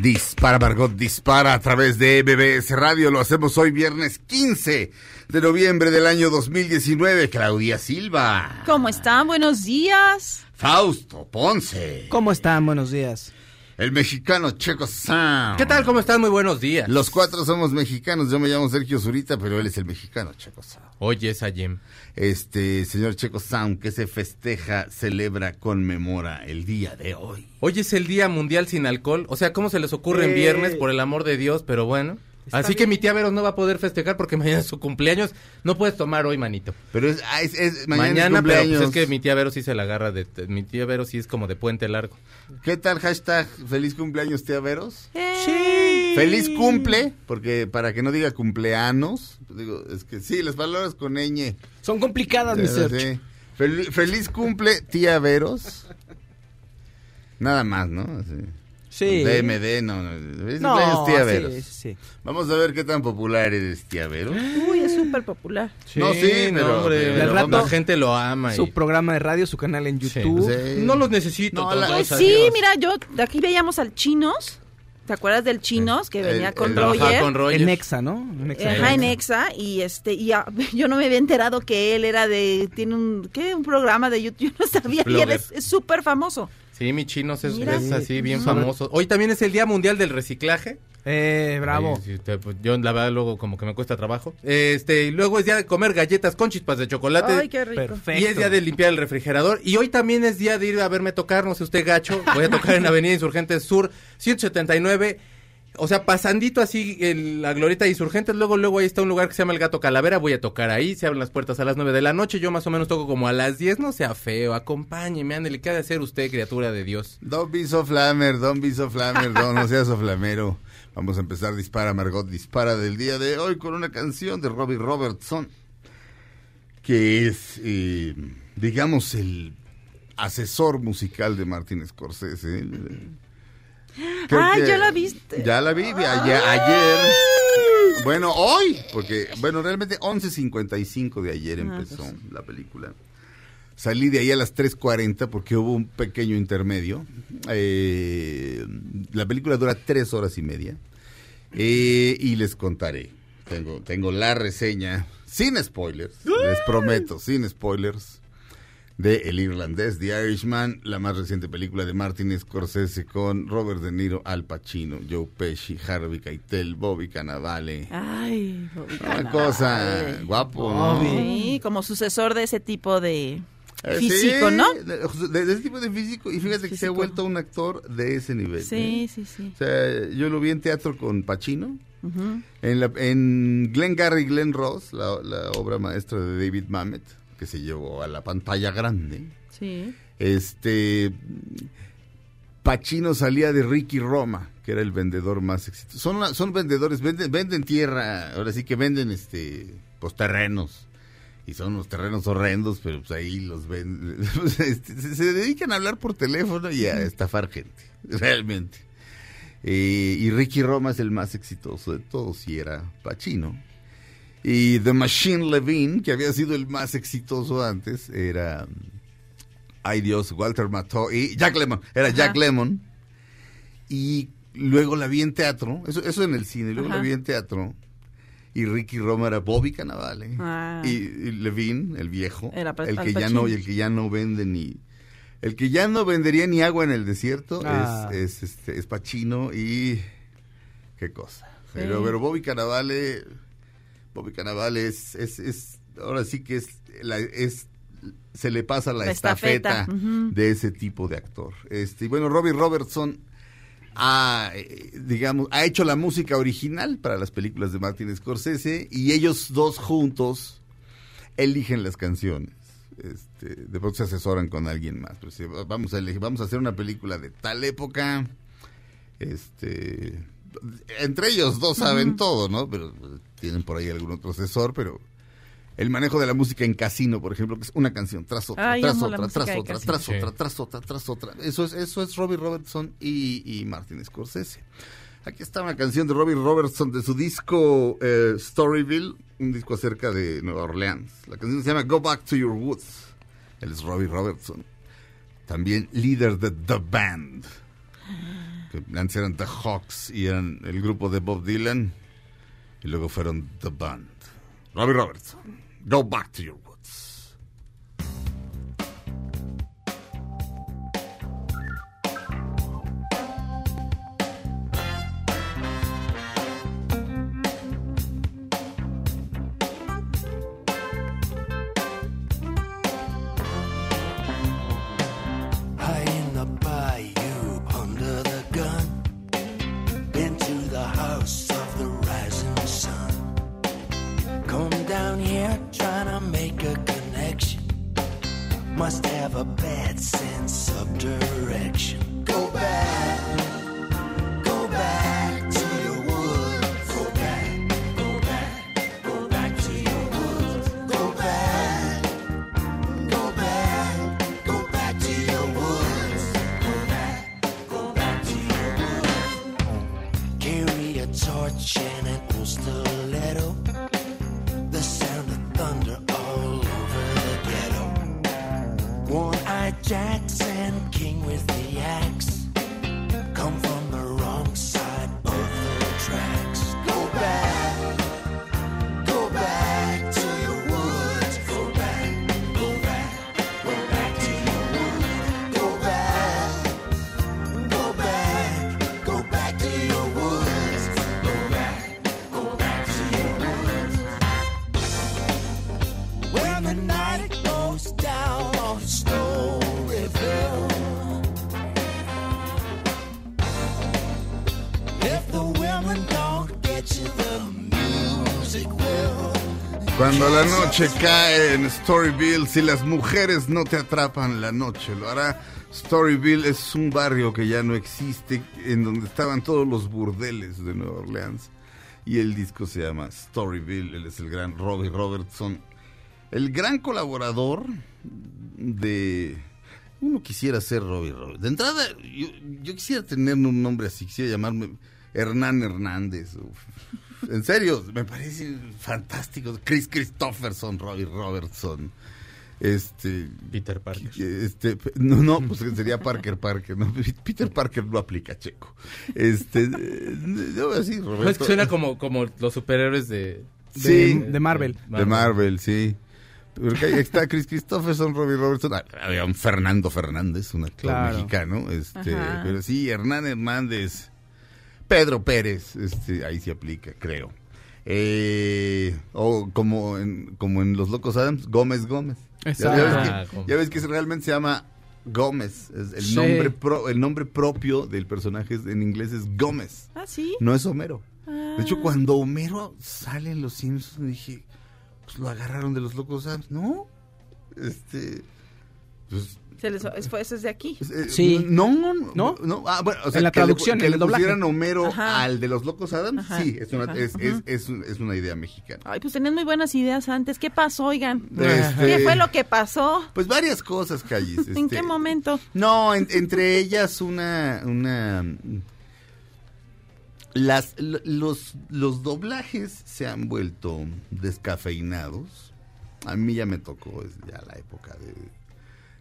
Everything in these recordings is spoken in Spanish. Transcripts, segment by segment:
Dispara, Margot, dispara a través de BBS Radio. Lo hacemos hoy viernes 15 de noviembre del año 2019. Claudia Silva. ¿Cómo están? Buenos días. Fausto Ponce. ¿Cómo están? Buenos días. El mexicano Checo Sam. ¿Qué tal? ¿Cómo están? Muy buenos días. Los cuatro somos mexicanos. Yo me llamo Sergio Zurita, pero él es el mexicano Checo Sam. Oye, esa Jim. Este, señor Checo Sam, que se festeja, celebra, conmemora el día de hoy. Hoy es el Día Mundial sin Alcohol. O sea, ¿cómo se les ocurre en Eh. viernes, por el amor de Dios? Pero bueno. Así que mi tía Vero no va a poder festejar porque mañana es su cumpleaños. No puedes tomar hoy, manito. Pero es, ah, es- es- mañana, Mañana, es pero cumpleaños. pues es que mi tía Vero sí se la agarra de... Mi tía Vero sí es como de puente largo. ¿Qué tal hashtag feliz cumpleaños, tía Veros? Sí. Feliz cumple, porque para que no diga cumpleaños, pues digo, es que sí, las palabras con ñ. Son complicadas, mi Sí, Sergio. sí. Fel- feliz cumple, tía Veros. Nada más, ¿no? Así. Sí. DMD, no. no. Feliz No, sí, sí, sí. Vamos a ver qué tan popular eres, tía Veros. Uy, es súper popular. No, sí, pero- hombre, pero la vamos- gente lo ama. y- Su programa de radio, su canal en Sí. YouTube. Sí. No los necesito. No, todos, la- Pues adiós. sí, mira, yo de aquí veíamos al Chinos. ¿Te acuerdas del Chinos que venía El- con el- Roger? con Roger. En Nexa, ¿no? En Nexa. Ajá, en Exa, y este, y ya- yo no me había enterado que él era de, tiene un, ¿qué? Un programa de YouTube, yo no sabía, y él Blogger. es es súper famoso. Sí, mi chino es, Mira. es así, bien famoso. Hoy también es el Día Mundial del Reciclaje. Eh, bravo. Ay, sí, te- pues, yo la verdad luego como que me cuesta trabajo. Este, y luego es día de comer galletas con chispas de chocolate. Ay, qué rico. Perfecto. Y es día de limpiar el refrigerador. Y hoy también es día de ir a verme tocar, no sé usted gacho. Voy a tocar en Avenida Insurgentes Sur, 179. O sea, pasandito así en la glorieta de Insurgentes. Luego, luego ahí está un lugar que se llama el Gato Calavera. Voy a tocar ahí. Se abren las puertas a las 9 de la noche. Yo más o menos toco como a las 10. No sea feo, acompáñeme, ándele. ¿Qué ha de hacer usted, criatura de Dios? Don't be so flamer, don't be so flamer, don't, no seas so flamero. Vamos a empezar Dispara, Margot Dispara del día de hoy con una canción de Robbie Robertson, que es, eh, digamos, el asesor musical de Martin Scorsese. Ah, que- ya la viste. Ya la vi, ayer, ayer. Bueno, hoy, porque, bueno, realmente 11.55 de ayer empezó la película. Salí de ahí a las 3.40 porque hubo un pequeño intermedio. Eh, la película dura tres horas y media. Eh, y les contaré. Tengo, tengo la reseña, sin spoilers, les prometo, sin spoilers, de El Irlandés, The Irishman, la más reciente película de Martin Scorsese con Robert De Niro, Al Pacino, Joe Pesci, Harvey Keitel, Bobby Cannavale. Ay, Bobby Una Cannavale. cosa guapo, ¿no? Sí, como sucesor de ese tipo de Eh, físico, sí, ¿no? De, de ese tipo de físico. Y fíjate que se ha vuelto un actor de ese nivel. Sí, ¿eh? sí, sí. O sea, yo lo vi en teatro con Pacino. En, la, en Glenn Gary Glenn Ross, la, la obra maestra de David Mamet, que se llevó a la pantalla grande. Sí. Este. Pacino salía de Ricky Roma, que era el vendedor más exitoso. Son, son vendedores, venden, venden tierra, ahora sí que venden este pues terrenos. Y son unos terrenos horrendos, pero pues ahí los ven. pues, este, se, dedican a hablar por teléfono y a estafar gente, realmente. Eh, y Ricky Roma es el más exitoso de todos, y era Pacino. Y The Machine Levine, que había sido el más exitoso antes, era. Ay Dios, Walter mató. Y Jack Lemon, era Jack Ajá. Lemon. Y luego la vi en teatro, eso, eso en el cine, luego la vi en teatro. Y Ricky Roma era Bobby Cannavale. Ah. Y, y Levine, el viejo, Era el que ya no, y el que ya no vende ni. El que ya no vendería ni agua en el desierto Ah. es, es, este, es Pacino y. Qué cosa. Sí. Pero, pero Bobby Cannavale. Bobby Cannavale es, es, es- Ahora sí que es la, es se le pasa la, La estafeta, de ese tipo de actor. Este, y bueno, Robbie Robertson ha, eh, digamos, ha hecho la música original para las películas de Martin Scorsese y ellos dos juntos eligen las canciones. Este, de pronto se asesoran con alguien más. Pero vamos a elegir, vamos a hacer una película de tal época. Este, entre ellos dos saben todo, ¿no? Pero eh, tienen por ahí algún otro asesor, pero el manejo de la música en casino, por ejemplo, que es una canción tras otra, Ay, tras otra, tras otra, tras Sí. otra, tras otra, tras otra. Eso es, eso es Robbie Robertson y, y Martin Scorsese. Aquí está una canción de Robbie Robertson de su disco eh, Storyville, un disco acerca de Nueva Orleans. La canción se llama Go Back to Your Woods. Él es Robbie Robertson. También líder de The Band. Que antes eran The Hawks y eran el grupo de Bob Dylan. Y luego fueron The Band. Robbie Robertson. Go Back to Your Cuando la noche cae en Storyville, si las mujeres no te atrapan, la noche lo hará. Storyville es un barrio que ya no existe, en donde estaban todos los burdeles de Nueva Orleans. Y el disco se llama Storyville, él es el gran Robbie Robertson. El gran colaborador de... Uno quisiera ser Robbie Robertson. De entrada, yo, quisiera tener un nombre así, quisiera llamarme Hernán Hernández. En serio, me parece fantástico. Chris Christopherson, Robbie Robertson. Este. Peter Parker. Este, no, no, pues sería Parker Parker. ¿no? Peter Parker no aplica checo. Este, eh, así, No, es Roberto. que suena como, como los superhéroes de... Sí. De, de Marvel. De Marvel, sí. Porque ahí está Chris Christopherson, Robbie Robertson, ah, había un Fernando Fernández, un actor Claro. mexicano, este, Ajá. pero sí, Hernán Hernández, Pedro Pérez, este, ahí se aplica, creo. Eh, o como en, como en Los Locos Adams, Gómez Gómez. Ya ves, Ah, que, Gómez. ya ves que realmente se llama Gómez, es el Sí. nombre pro- el nombre propio del personaje en inglés es Gómez, Ah, sí. no es Homero. De hecho, Ah. cuando Homero sale en Los Simpsons, dije, pues lo agarraron de los locos Adams. No, este, pues, Se les, fue, eso es de aquí. eh, Sí. No, no, ¿No? no. Ah, bueno, o sea, En la que le- traducción, que en le el pusieran Homero Ajá. al de los locos Adams, Ajá, sí, es una, es, es, es, es una idea mexicana. Ay, pues tenían muy buenas ideas antes. ¿Qué pasó, oigan? Este, ¿Qué fue lo que pasó? Pues varias cosas, Callis. ¿En este, qué momento? No, en- entre ellas una, una, las, los, los doblajes se han vuelto descafeinados. A mí ya me tocó ya la época de,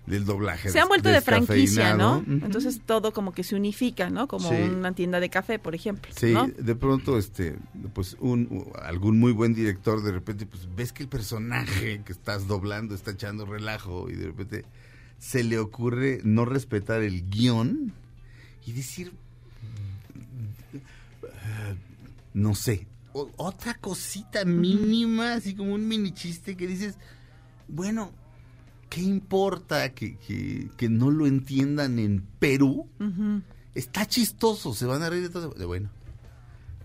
del doblaje. Se han vuelto de franquicia, ¿no? Entonces todo como que se unifica, ¿no? Como Sí. una tienda de café, por ejemplo. Sí, ¿no? de pronto, este, pues un, algún muy buen director de repente, pues ves que el personaje que estás doblando está echando relajo y de repente se le ocurre no respetar el guion y decir, eh, no sé, o- otra cosita mínima, así como un mini chiste que dices, bueno, ¿qué importa que, que, que no lo entiendan en Perú? Está chistoso, se van a reír de todo. De bueno.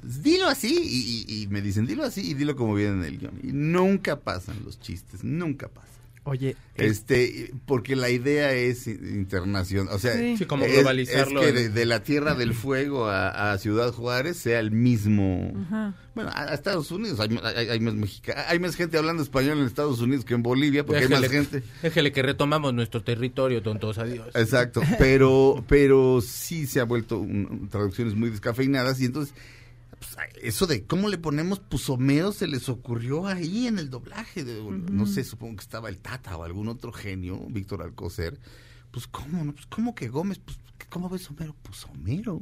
pues dilo así y, y- y me dicen, dilo así y dilo como viene en el guion. Y nunca pasan los chistes, nunca pasan. Oye, Este, porque la idea es internacional, o sea, Sí. Sí, como es- globalizarlo Es que de, de la Tierra del Fuego a, a Ciudad Juárez sea el mismo. Ajá. Bueno, a, a Estados Unidos hay, hay- hay más mexica- hay más gente hablando español en Estados Unidos que en Bolivia, porque hay más gente. déjele que retomamos nuestro territorio, tontos, adiós. Exacto, pero pero sí se ha vuelto un- traducciones muy descafeinadas y entonces pues, eso de cómo le ponemos pusomeo se les ocurrió ahí en el doblaje, de- no sé, supongo que estaba el Tata o algún otro genio, Víctor Alcocer, pues cómo, no? pues cómo que Gómez, pues cómo ves Homero, pues Homero.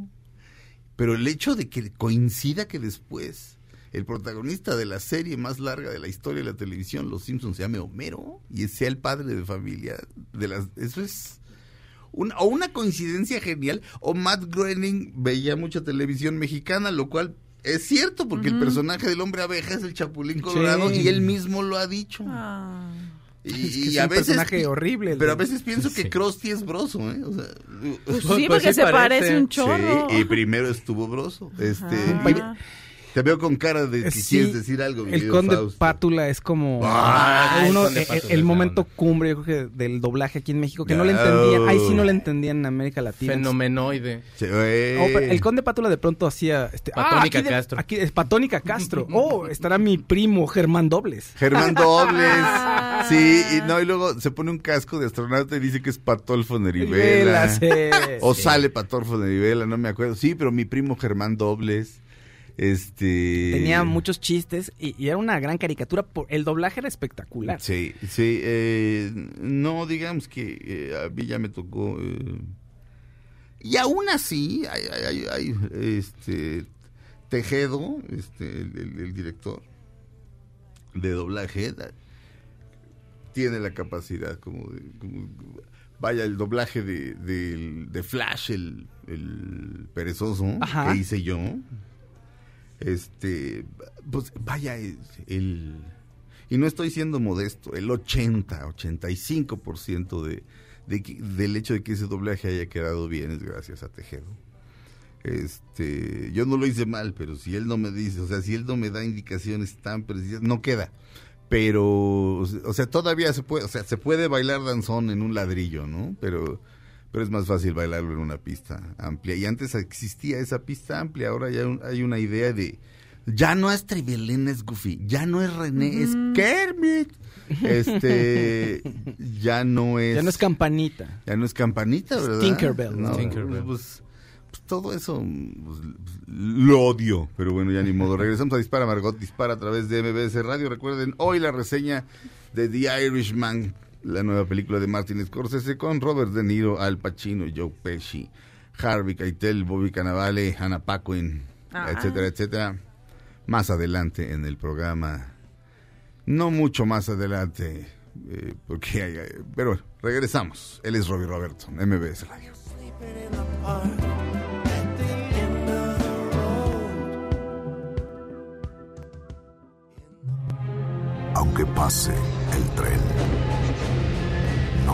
Pero el hecho de que coincida que después el protagonista de la serie más larga de la historia de la televisión, Los Simpsons, se llame Homero y sea el padre de familia de las eso es una, o una coincidencia genial o Matt Groening veía mucha televisión mexicana, lo cual es cierto porque el personaje del hombre abeja es el Chapulín Colorado Sí. y él mismo lo ha dicho. Ah. Y, Es que y es a un veces personaje horrible Pero a veces pienso que. Krusty es broso, ¿eh? O sea, Pues Pues sí, porque sí se parece, parece. un chorro. Sí, y primero estuvo broso. Este. Te veo con cara de que Eh, sí, quieres decir algo. El conde Fausto. Pátula es como Ah, el uno, eh, Pátula el momento onda. cumbre, yo creo que del doblaje aquí en México, que no le No. entendían, ahí sí no le entendían en América Latina. Fenomenoide. Sí, eh. Oh, el conde Pátula de pronto hacía este, ah, Patónica aquí de- Castro. Aquí es Patónica Castro. Oh, estará mi primo Germán Dobles. Germán Dobles. Sí, y no, y luego se pone un casco de astronauta y dice que es Patolfo Nerivela. sí. O Sí. sale Patolfo Nerivela, no me acuerdo. Sí, pero mi primo Germán Dobles. Este. Tenía muchos chistes y, y era una gran caricatura. Por, el doblaje era espectacular. Sí, sí. eh, no, digamos que eh, a mí ya me tocó. eh, y aún así, hay, hay- hay- hay, este. Tejedo, este, el, el- el director de doblaje, tiene la capacidad como de. como- vaya, el doblaje de, Flash, el, el perezoso Ajá. que hice yo. Este, pues vaya, el, y no estoy siendo modesto, el 80, 85% de, de del hecho de que ese doblaje haya quedado bien es gracias a Tejedo. Este, yo no lo hice mal, pero si él no me dice, o sea, si él no me da indicaciones tan precisas, no queda. Pero, o sea, todavía se puede, o sea, se puede bailar danzón en un ladrillo, ¿no? Pero, pero es más fácil bailarlo en una pista amplia. Y antes existía esa pista amplia, ahora ya un- hay una idea de, ya no es Trivelín, es Goofy, ya no es René, es Kermit. Este, ya no es... Ya no es campanita. Ya no es campanita, ¿verdad? Tinkerbell. No, Tinkerbell. Pues, pues todo eso pues, lo odio, pero bueno, ya ni modo. Regresamos a Dispara Margot, Dispara a través de MBS Radio. Recuerden, hoy la reseña de The Irishman, la nueva película de Martin Scorsese con Robert De Niro, Al Pacino, Joe Pesci, Harvey Keitel, Bobby Cannavale, Hannah Paquin, Ah. etcétera, etcétera. Más adelante en el programa, no mucho más adelante, eh, porque hay, hay- pero bueno, regresamos. Él es Robbie Robertson, MBS Radio. Aunque pase el tren,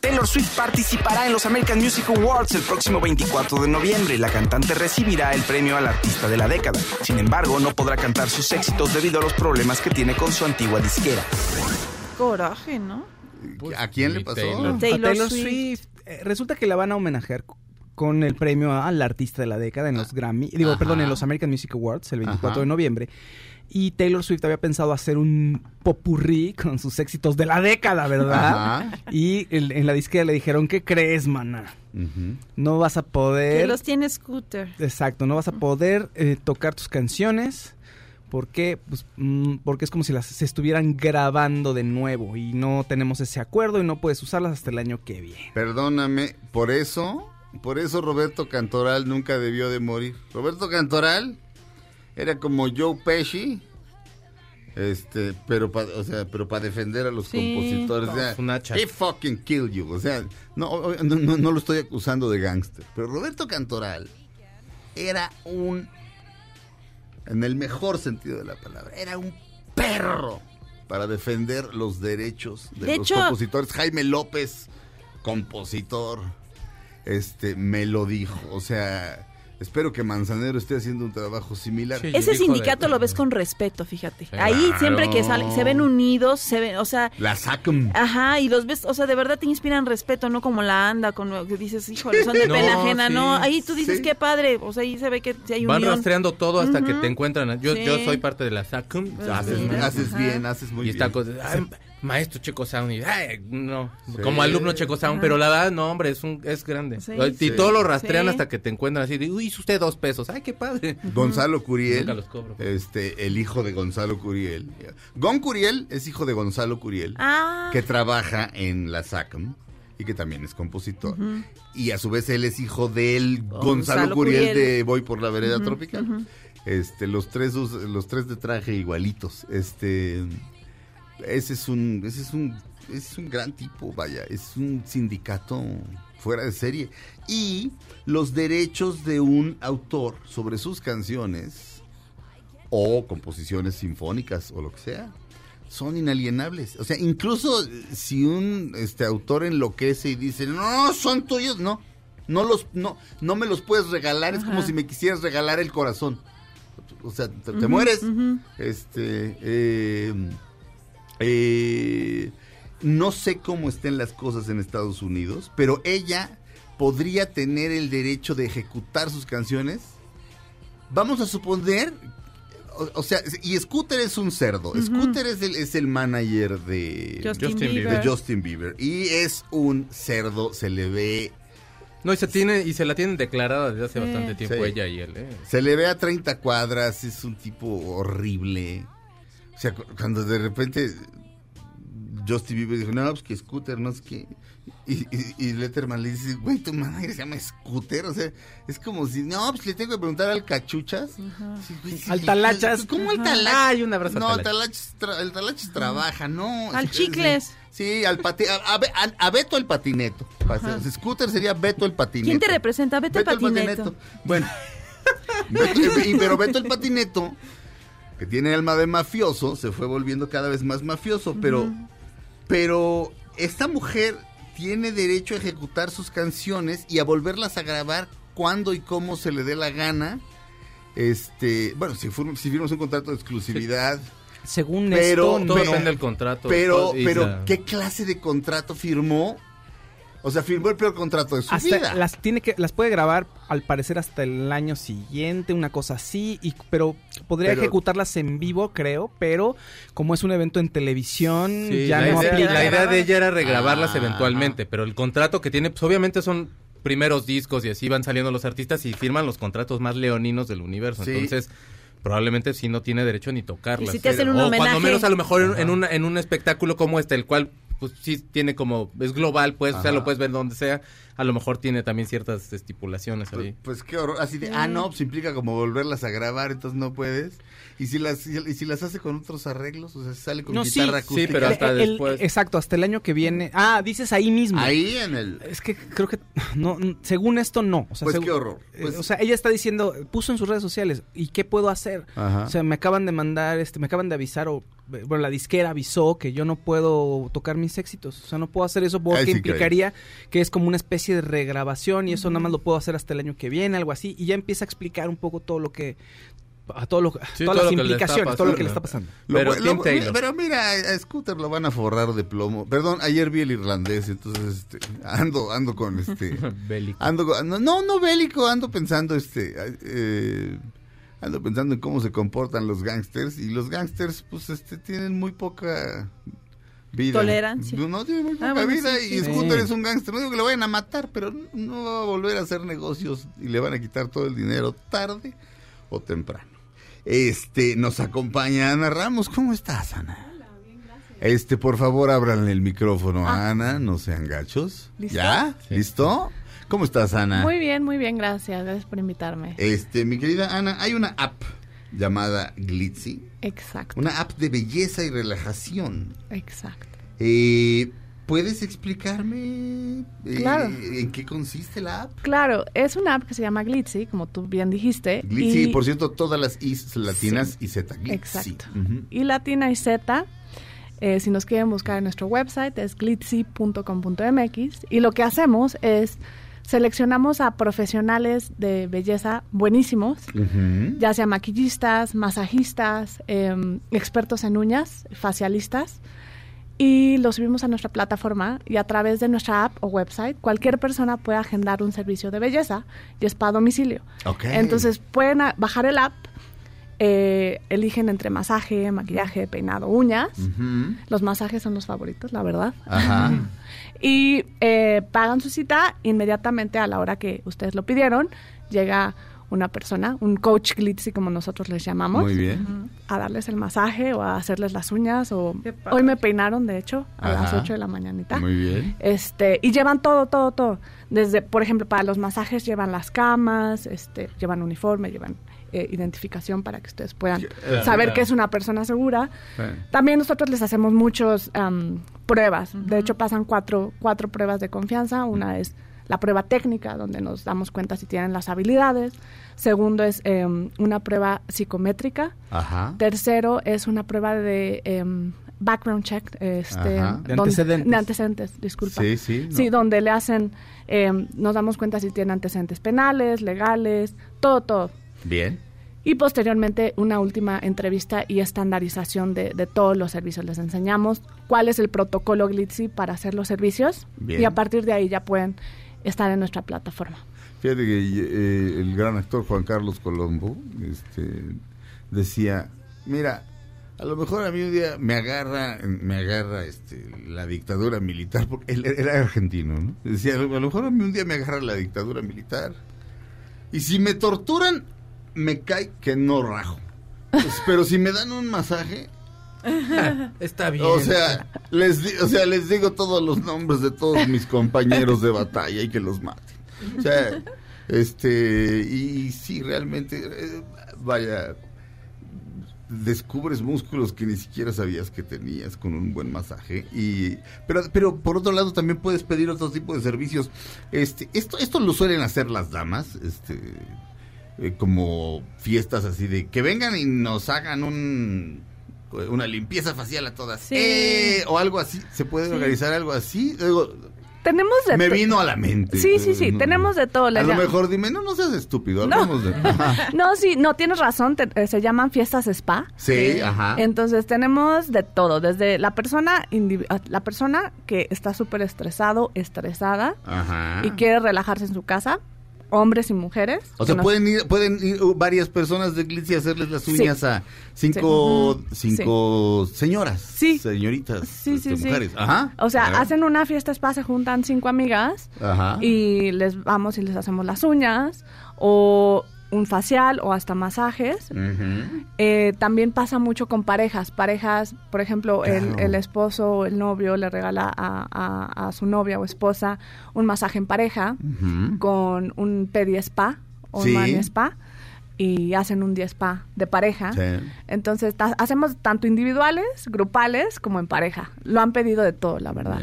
Taylor Swift participará en los American Music Awards el próximo 24 de noviembre. La cantante recibirá el premio al artista de la década. Sin embargo, no podrá cantar sus éxitos debido a los problemas que tiene con su antigua disquera. Coraje, ¿no? ¿A quién le pasó? Taylor. A Taylor Taylor Swift. Swift. Eh, resulta que la van a homenajear con el premio al artista de la década en los Grammy, digo, Ajá. perdón, en los American Music Awards el 24 Ajá. de noviembre. Y Taylor Swift había pensado hacer un popurrí con sus éxitos de la década, ¿verdad? Ajá. Y el- en la disquera le dijeron, ¿qué crees, mana? Ujú. No vas a poder... Que los tiene scooter. Exacto, no vas a poder eh, tocar tus canciones porque pues, mm, porque es como si las se estuvieran grabando de nuevo y no tenemos ese acuerdo y no puedes usarlas hasta el año que viene. Perdóname, por eso por eso Roberto Cantoral nunca debió de morir. Roberto Cantoral era como Joe Pesci, este, pero para, o sea, pero para defender a los Sí. compositores, o sea, fucking kill you, o sea, no, o- no, no, no lo estoy acusando de gángster, pero Roberto Cantoral era un, en el mejor sentido de la palabra, era un perro para defender los derechos de, De los hecho- compositores. Jaime López, compositor, este, me lo dijo, o sea, espero que Manzanero esté haciendo un trabajo similar. Sí. Ese sindicato de- lo ves con respeto, fíjate. Ahí siempre que salen, se ven unidos, se ven, o sea, La SACM. Ajá, y los ves, o sea, de verdad te inspiran respeto, no como la anda, con lo que dices, híjole, son de No, pena ajena, sí. no, ahí tú dices, Sí. qué padre, o sea, ahí se ve que hay Van unión. rastreando todo hasta que te encuentran. Yo, Sí. yo soy parte de la SACUM. Haces, Sí. haces bien, haces muy y está bien. cosa, ay, maestro Checo Sound y ay, no, Sí. como alumno Checo Sound, pero la verdad no, hombre, es un es grande. Sí. y Sí. todo lo rastrean Sí. hasta que te encuentran así, de, uy, hizo usted dos pesos. Ay, qué padre. Gonzalo Curiel, Nunca los cobro. este, el hijo de Gonzalo Curiel. Gon Curiel es hijo de Gonzalo Curiel, Ah, que trabaja en la SACM y que también es compositor. Y a su vez él es hijo del Gonzalo, Gonzalo Curiel, Curiel. de Voy por la vereda tropical. Este, los tres los tres de traje igualitos. Este ese es un ese es un ese es un gran tipo, vaya, es un sindicato fuera de serie y los derechos de un autor sobre sus canciones o composiciones sinfónicas o lo que sea son inalienables. O sea, incluso si un este autor enloquece y dice, "No, son tuyos", no. No los no no me los puedes regalar, es como si me quisieras regalar el corazón. O sea, te, te mueres. Este eh, eh, no sé cómo estén las cosas en Estados Unidos, pero ella podría tener el derecho de ejecutar sus canciones. Vamos a suponer, o, o sea, y Scooter es un cerdo. Scooter es el, es el manager de Justin, Justin Bieber. de Justin Bieber y es un cerdo, se le ve No, y se tiene y se la tienen declarada desde hace Sí. bastante tiempo Sí. ella y él, ¿eh? Se le ve a 30 cuadras, es un tipo horrible. O sea, cu- cuando de repente Justin Bieber dijo, no, pues que Scooter, no es que... Y, y, y Letterman le dice, güey, tu manager se llama Scooter. O sea, es como si, no, pues le tengo que preguntar al Cachuchas. Sí, güey, sí, Al Talachas. ¿Cómo al. Talachas? Ay, un abrazo al No, el Talachas. Tra- el Talachas trabaja, no. Al Sí, Chicles. Sí, al pati a, a, a- a Beto el patineto. Para ser- Scooter sería Beto el patineto. ¿Quién te representa? Al Beto el patineto. Bueno, Beto- y- pero Beto el patineto, que tiene alma de mafioso, se fue volviendo cada vez más mafioso, pero, pero esta mujer tiene derecho a ejecutar sus canciones y a volverlas a grabar cuando y cómo se le dé la gana. Este, bueno, si, si firmas un contrato de exclusividad, Según Pero- esto, Todo no. depende del contrato. pero, pero, ¿qué clase de contrato firmó? O sea, firmó el peor contrato de su hasta vida. las tiene que las puede grabar al parecer hasta el año siguiente una cosa así y pero podría Pero- ejecutarlas en vivo creo pero como es un evento en televisión Sí, ya no idea, aplica la idea de ella era regrabarlas Ah, eventualmente, pero el contrato que tiene, pues obviamente son primeros discos y así van saliendo los artistas y firman los contratos más leoninos del universo. Sí. Entonces, probablemente sí no tiene derecho ni tocarlas. Y si te hacen un o homenaje. cuando menos a lo mejor en, en una- en un espectáculo como este, el cual pues sí tiene como, es global, pues, o sea, lo puedes ver donde sea, a lo mejor tiene también ciertas estipulaciones Pues, ahí. pues qué horror. Así de, ah, no, pues implica como volverlas a grabar, entonces no puedes. Y si las, y si las hace con otros arreglos, o sea, si sale con No, sí, guitarra sí, acústica. pero hasta El- el- después. exacto hasta el año que viene ah dices ahí mismo Ahí en el. es que creo que no según esto no o sea, Pues qué horror. eh, Pues- o sea ella está diciendo puso en sus redes sociales y qué puedo hacer Ajá. o sea me acaban de mandar este me acaban de avisar o bueno la disquera avisó que yo no puedo tocar mis éxitos o sea no puedo hacer eso porque sí, implicaría que es como una especie de regrabación y eso nada más lo puedo hacer hasta el año que viene algo así y ya empieza a explicar un poco todo lo que a todo lo, Sí, todas todo las implicaciones todo lo que le está pasando. Lo Pero lo- Taylor. Pero mira, a Scooter lo van a forrar de plomo. Perdón, ayer vi el irlandés, entonces este, ando, ando con este. Bélico. ando con- no, no, no bélico, ando pensando este. eh, ando pensando en cómo se comportan los gangsters. Y los gangsters, pues, este, tienen muy poca vida. Tolerancia. No, tienen muy poca Ah, bueno, vida. sí, y sí. Scooter Sí. es un gangster. No digo que lo vayan a matar, pero no va a volver a hacer negocios y le van a quitar todo el dinero tarde o temprano. Este, nos acompaña Ana Ramos. ¿Cómo estás, Ana? Este, por favor, ábranle el micrófono a Ana, no sean gachos. ¿Listo? ¿Ya? Sí. ¿Listo? ¿Cómo estás, Ana? Muy bien, muy bien, gracias. Gracias por invitarme. Este, mi querida Ana, hay una app llamada Glitzy. Exacto, Una app de belleza y relajación. exacto. Eh, ¿Puedes explicarme eh, Claro. en qué consiste la app? Claro, es una app que se llama Glitzy, como tú bien dijiste. Glitzy, y- por cierto, todas las Is latinas Sí. y Z. Glitzy. Exacto. Y Latina y Z, eh, si nos quieren buscar en nuestro website, es glitzy.com.mx. Y lo que hacemos es seleccionamos a profesionales de belleza buenísimos, ya sea maquillistas, masajistas, em, expertos en uñas, facialistas, y los subimos a nuestra plataforma y a través de nuestra app o website cualquier persona puede agendar un servicio de belleza y es para domicilio. Ok. Entonces pueden a- bajar el app, eh, eligen entre masaje, maquillaje, peinado, uñas. Los masajes son los favoritos, la verdad. Ajá. Y eh, pagan su cita inmediatamente a la hora que ustedes lo pidieron. Llega una persona, un coach glitzy como nosotros les llamamos, Muy bien. a darles el masaje o a hacerles las uñas. o. Hoy me peinaron, de hecho, a las Ajá. 8 de la mañanita. Muy bien. Este, y llevan todo, todo, todo. Desde, por ejemplo, para los masajes llevan las camas, este, llevan uniforme, llevan eh, identificación para que ustedes puedan Claro, saber claro. que es una persona segura. También nosotros les hacemos muchos am, pruebas. De hecho, pasan cuatro, cuatro pruebas de confianza. Una es la prueba técnica, donde nos damos cuenta si tienen las habilidades. Segundo es em, una prueba psicométrica. Ajá. Tercero es una prueba de em, background check. Este, Ajá. De donde- antecedentes. de antecedentes, disculpa. Sí, sí. no. Sí, donde le hacen, em, nos damos cuenta si tienen antecedentes penales, legales, todo, todo. Bien. Y posteriormente una última entrevista y estandarización de, de todos los servicios. Les enseñamos cuál es el protocolo Glitzy para hacer los servicios Bien. y a partir de ahí ya pueden estar en nuestra plataforma. Fíjate que eh, el gran actor Juan Carlos Colombo este, decía, mira, a lo mejor a mí un día me agarra, me agarra este, la dictadura militar, porque él era argentino, ¿no? Decía, a lo mejor a mí un día me agarra la dictadura militar. Y si me torturan, me cae que no rajo. Pues, pero si me dan un masaje, Está bien. o sea, les di- o sea, les digo todos los nombres de todos mis compañeros de batalla y que los maten. O sea, este, y, sí, realmente, eh, vaya, descubres músculos que ni siquiera sabías que tenías con un buen masaje. Y, pero, pero por otro lado también puedes pedir otro tipo de servicios. Este, esto, esto lo suelen hacer las damas, este, eh, como fiestas así de que vengan y nos hagan un una limpieza facial a todas Sí. Eh, o algo así se puede Sí. organizar algo así Digo, Tenemos de me vino a la mente Sí, sí, sí, No, tenemos de todo. a lo mejor dime no no seas estúpido No. de. No, sí, no, tienes razón, te- eh, se llaman fiestas spa. sí ajá Entonces tenemos de todo, desde la persona, indivi- a- la persona que está súper estresado, estresada ajá y quiere relajarse en su casa, hombres y mujeres. o sea nos- pueden ir pueden ir varias personas de Glitzy a hacerles las Sí. uñas a cinco Sí. cinco señoras Sí. señoritas Sí, este, sí, sí. mujeres ajá O sea, hacen una fiesta spa, se juntan cinco amigas ajá y les vamos y les hacemos las uñas o un facial o hasta masajes. Eh, también pasa mucho con parejas. Parejas, por ejemplo, el, Claro. el esposo o el novio le regala a, a- a su novia o esposa un masaje en pareja con un pedi spa o Sí. un mani spa y hacen un día spa de pareja. Sí. Entonces hacemos tanto individuales, grupales como en pareja. Lo han pedido de todo, la verdad.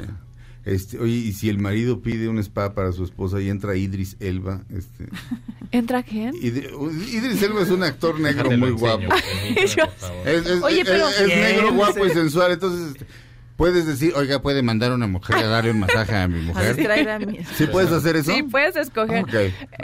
Este, oye, y si el marido pide un spa para su esposa y entra Idris Elba, este, ¿Entra quién? Idri- Idris Elba es un actor negro muy enseño, guapo. Es, es- Oye, es- pero- es Bien, negro, guapo y sensual, entonces este, puedes decir, oiga, puede mandar a una mujer a darle un masaje a mi mujer. a mí. ¿Sí puedes hacer eso? Sí, puedes escoger. Ok.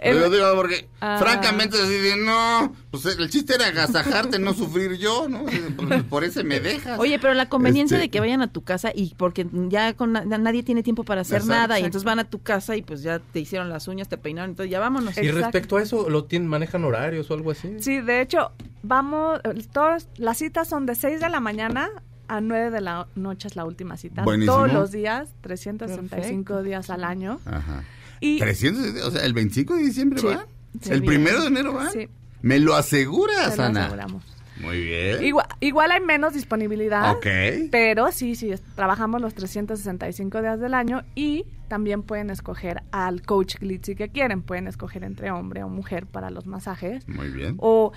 El- Yo digo porque, Ah. francamente, así de, no, pues el chiste era agasajarte, no sufrir yo, ¿no? Por, por ese me dejas. Oye, pero la conveniencia Este- de que vayan a tu casa y porque ya con na- nadie tiene tiempo para hacer Exacto. nada y entonces van a tu casa y pues ya te hicieron las uñas, te peinaron, entonces ya vámonos. Y Exacto. respecto a eso, ¿lo tienen, manejan horarios o algo así? Sí, de hecho, vamos, eh, todas las citas son de 6 de la mañana a 9 de la noche es la última cita. Buenísimo. Todos los días, 365 días al año. Ajá. Y 300, o sea, el 25 de diciembre Sí. va. Sí. el primero de enero va. Sí. Me lo aseguras, te lo Ana. aseguramos. Muy bien. Igual, igual hay menos disponibilidad. Ok. Pero sí, sí, trabajamos los 365 días del año y también pueden escoger al coach Glitzy que quieren. Pueden escoger entre hombre o mujer para los masajes. Muy bien. O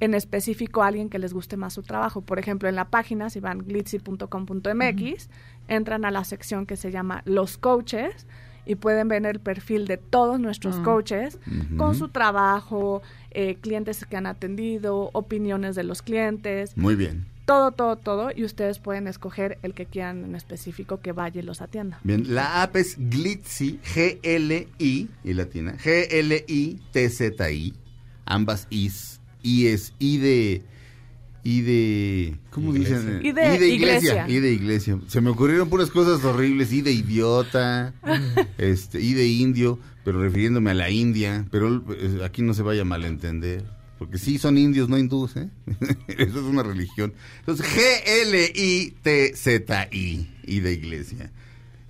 en específico alguien que les guste más su trabajo. Por ejemplo, en la página, si van glitzy.com.mx, entran a la sección que se llama Los Coaches y pueden ver el perfil de todos nuestros Mm. coaches con su trabajo, eh, clientes que han atendido, opiniones de los clientes, Muy bien. todo, todo, todo, y ustedes pueden escoger el que quieran en específico que vaya y los atienda. Bien, la app es Glitzy, G-L-I, y latina, G-L-I-T-Z-I, ambas Is, I es I de, I de, ¿cómo Iglesia. dicen? I de iglesia. I de iglesia. Se me ocurrieron puras cosas horribles, I de idiota, este, I de indio, pero refiriéndome a la India, pero eh, aquí no se vaya a malentender. Porque sí son indios, no hindús, ¿eh? Eso es una religión. Entonces, G-L-I-T-Z-I, I de iglesia.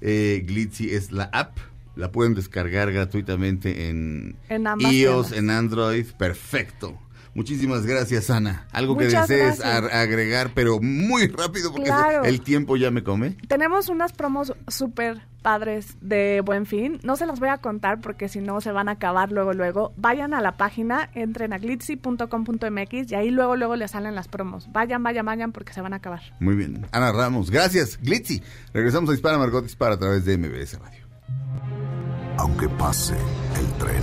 Eh, Glitzy es la app. La pueden descargar gratuitamente en, iOS, tiendas. en Android. Perfecto. Muchísimas gracias, Ana. Algo que desees agregar, pero muy rápido porque Claro. el tiempo ya me come. Tenemos unas promos súper padres de Buen Fin. No se las voy a contar porque si no se van a acabar luego, luego. Vayan a la página, entren a glitzy.com.mx y ahí luego, luego les salen las promos. Vayan, vayan, vayan porque se van a acabar. Muy bien. Ana Ramos, gracias. Glitzy. Regresamos a Dispara Margot Dispara a través de MBS Radio. Aunque pase el tren,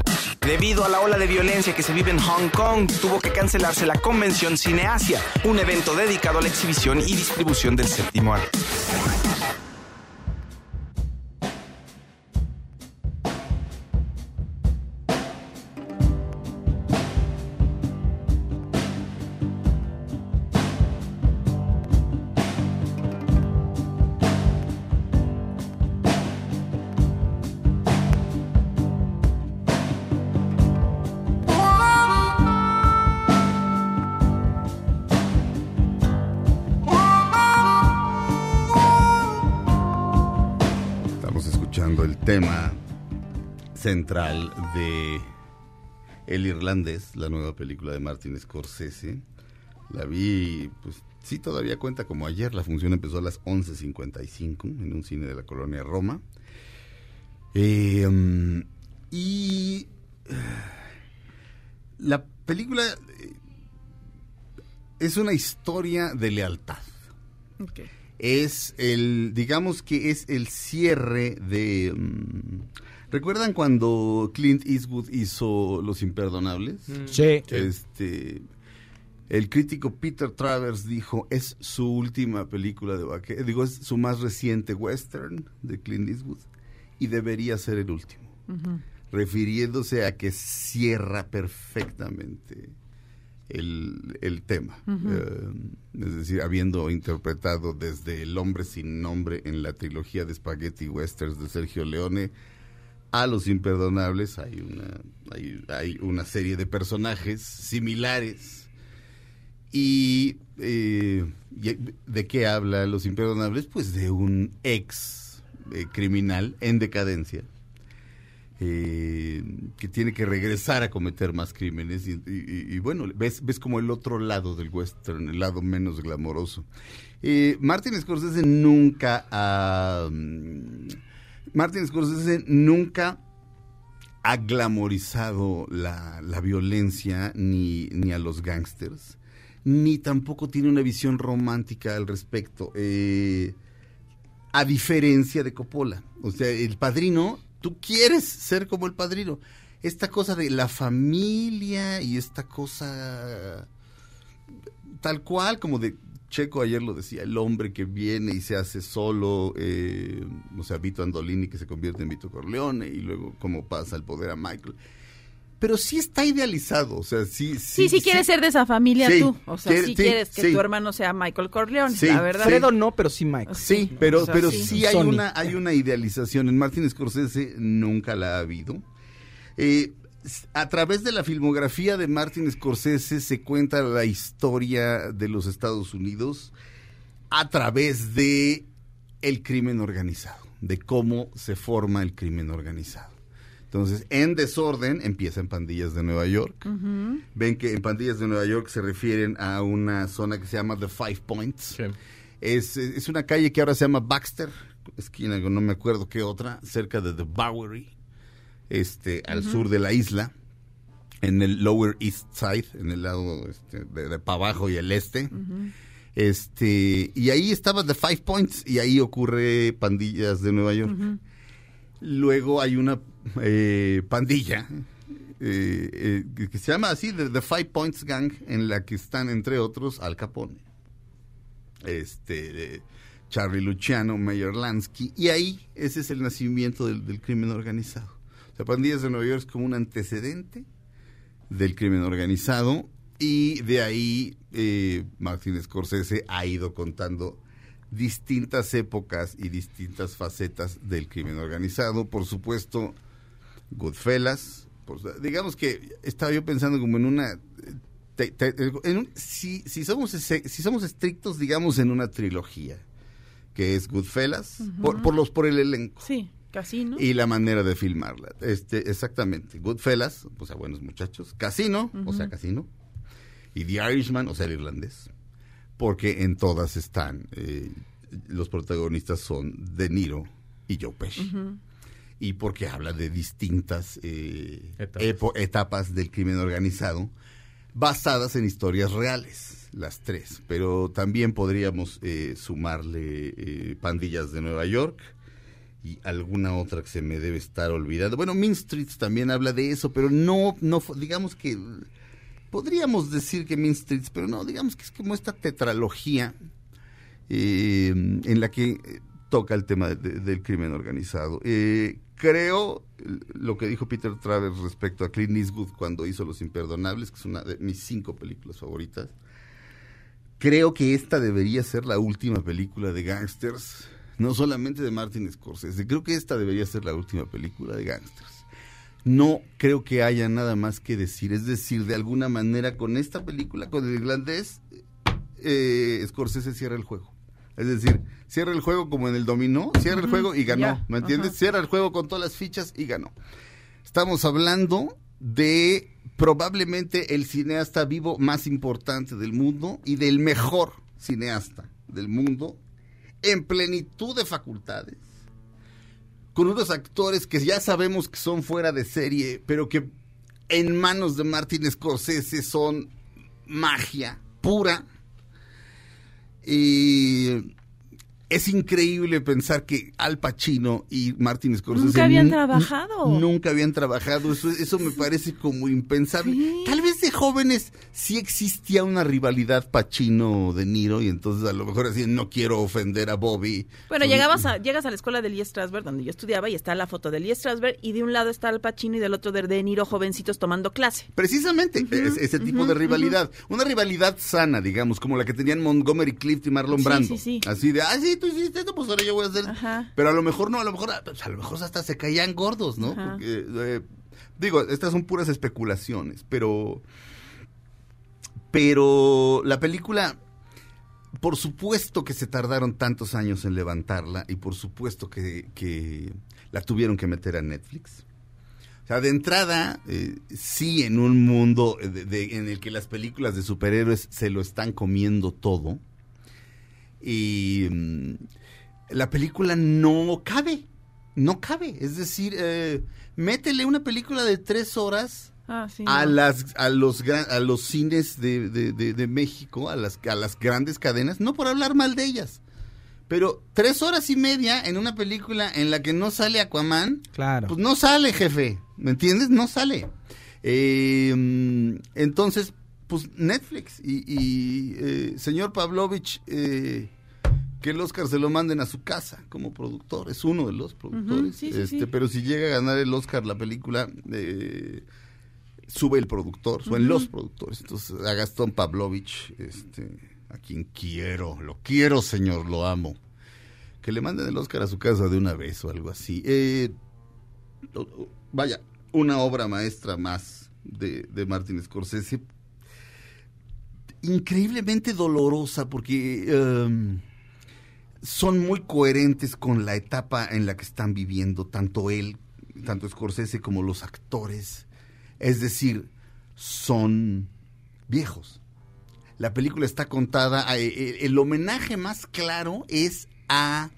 Debido a la ola de violencia que se vive en Hong Kong, tuvo que cancelarse la convención Cineasia, un evento dedicado a la exhibición y distribución del séptimo arte. Central de El Irlandés, la nueva película de Martin Scorsese. La vi, pues sí, todavía cuenta como ayer. La función empezó a las 11.55 en un cine de la colonia Roma. Eh, mm, y la película eh, es una historia de lealtad es el, digamos que es el cierre de... mm, ¿Recuerdan cuando Clint Eastwood hizo Los Imperdonables? Sí. Este, el crítico Peter Travers dijo, es su última película de vaqueros, digo, es su más reciente western de Clint Eastwood y debería ser el último, refiriéndose a que cierra perfectamente el, el tema. Eh, es decir, habiendo interpretado desde El hombre sin nombre en la trilogía de Spaghetti Westerns de Sergio Leone a Los Imperdonables, hay una, hay, una serie de personajes similares. Y, eh, ¿de qué habla Los Imperdonables? Pues de un ex eh, criminal en decadencia eh, que tiene que regresar a cometer más crímenes y, bueno, ves, ves como el otro lado del western, el lado menos glamoroso. Eh, Martin Scorsese nunca ha... mm, Martin Scorsese nunca ha glamorizado la, la violencia ni, ni a los gángsters, ni tampoco tiene una visión romántica al respecto. Eh, a diferencia de Coppola. O sea, el padrino, tú quieres ser como el padrino. Esta cosa de la familia y esta cosa tal cual, como de Checo ayer lo decía, el hombre que viene y se hace solo, eh, o sea, Vito Andolini que se convierte en Vito Corleone y luego cómo pasa el poder a Michael. pero sí está idealizado, o sea, sí, Sí, sí, quieres ser de esa familia Sí, tú. O sea, quiere- sí, sí, quieres que sí. tu hermano sea Michael Corleone, Sí, la verdad. Fredo no, pero sí Mike. Sí, pero, O sea, pero sí. sí, hay Sony. una, hay una idealización. En Martin Scorsese nunca la ha habido. Eh, a través de la filmografía de Martin Scorsese se cuenta la historia de los Estados Unidos a través de el crimen organizado, de cómo se forma el crimen organizado. Entonces, en desorden empieza en Pandillas de Nueva York. Ven que en Pandillas de Nueva York se refieren a una zona que se llama The Five Points. Es, es una calle que ahora se llama Baxter, esquina, no me acuerdo qué otra, cerca de The Bowery, este, al sur de la isla, en el Lower East Side, en el lado este, de, para abajo y el este. Este, y ahí estaba The Five Points, y ahí ocurre Pandillas de Nueva York. Luego hay una eh, pandilla eh, eh, que- se llama así, The, The Five Points Gang, en la que están, entre otros, Al Capone este Charlie Luciano, Mayor Lansky, y ahí ese es el nacimiento del, del crimen organizado. O sea, Pandillas de Nueva York es como un antecedente del crimen organizado y de ahí eh, Martin Scorsese ha ido contando distintas épocas y distintas facetas del crimen organizado. Por supuesto, Goodfellas. por- digamos que estaba yo pensando como en una... te- te- en un- si, si, somos, ese- si somos estrictos, digamos, en una trilogía, que es Goodfellas, por, por, los, por el elenco Sí, Casino. y la manera de filmarla. Este, exactamente. Goodfellas, o sea, buenos muchachos. Casino, o sea, Casino. Y The Irishman, o sea, el irlandés. Porque en todas están, eh, los protagonistas son De Niro y Joe Pesci. Y porque habla de distintas eh, Etapas. del crimen organizado basadas en historias reales, las tres. Pero también podríamos eh, sumarle eh, Pandillas de Nueva York y alguna otra que se me debe estar olvidando. Bueno, Mean Streets también habla de eso, pero no, no, digamos que podríamos decir que Mean Streets, pero no, digamos que es como esta tetralogía eh, en la que eh, toca el tema de- de- del crimen organizado. Eh, creo lo que dijo Peter Travers respecto a Clint Eastwood cuando hizo Los Imperdonables, que es una de mis cinco películas favoritas. Creo que esta debería ser la última película de gangsters, no solamente de Martin Scorsese, creo que esta debería ser la última película de gangsters. No creo que haya nada más que decir, es decir, de alguna manera con esta película, con el irlandés, eh, Scorsese cierra el juego. Es decir, cierra el juego como en el dominó, cierra el juego y ganó, ¿me entiendes? Cierra el juego con todas las fichas y ganó. Estamos hablando de probablemente el cineasta vivo más importante del mundo y del mejor cineasta del mundo en plenitud de facultades, con unos actores que ya sabemos que son fuera de serie, pero que en manos de Martin Scorsese son magia pura. Y es increíble pensar que Al Pacino y Martin Scorsese Nunca habían trabajado. Nunca habían trabajado. Eso, eso me parece como impensable. Sí. Tal vez jóvenes sí existía una rivalidad Pacino-De Niro y entonces a lo mejor así no quiero ofender a Bobby. Bueno, Soy- llegabas a, llegas a la escuela de Lee Strasberg, donde yo estudiaba, y está la foto de Lee Strasberg, y de un lado está Al Pacino y del otro de De Niro, jovencitos tomando clase. Precisamente, es- ese tipo de rivalidad. Una rivalidad sana, digamos, como la que tenían Montgomery Clift y Marlon Sí, Brando. sí, sí. Así de, ah, sí, tú hiciste esto, pues ahora yo voy a hacer. Ajá. Pero a lo mejor no, a lo mejor, ah, pues, a lo mejor hasta se caían gordos, ¿no? Porque, eh, digo, estas son puras especulaciones, pero. Pero la película. Por supuesto que se tardaron tantos años en levantarla y por supuesto que, la tuvieron que meter a Netflix. O sea, de entrada, eh, sí, en un mundo en el que las películas de superhéroes se lo están comiendo todo. Y mm, la película no cabe, no cabe. Es decir, eh, métele una película de tres horas Ah, sí. a no. las a los gran- a los cines de, de- de- de México, a las a las grandes cadenas, no por hablar mal de ellas, pero tres horas y media en una película en la que no sale Aquaman, Claro. pues no sale, jefe, ¿me entiendes? No sale. Eh, entonces, pues Netflix y, y, eh, señor Pavlovich, eh, que el Oscar se lo manden a su casa como productor, es uno de los productores. sí, este, sí. Pero si llega a ganar el Oscar la película, eh, sube el productor, suben los productores. Entonces, a Gastón Pavlovich, este, a quien quiero, lo quiero, señor, lo amo. Que le manden el Oscar a su casa de una vez o algo así. Eh, vaya, una obra maestra más de, de Martin Scorsese. Increíblemente dolorosa porque em, son muy coherentes con la etapa en la que están viviendo, tanto él, tanto Scorsese como los actores. Es decir, son viejos. La película está contada, a- e- el homenaje más claro es a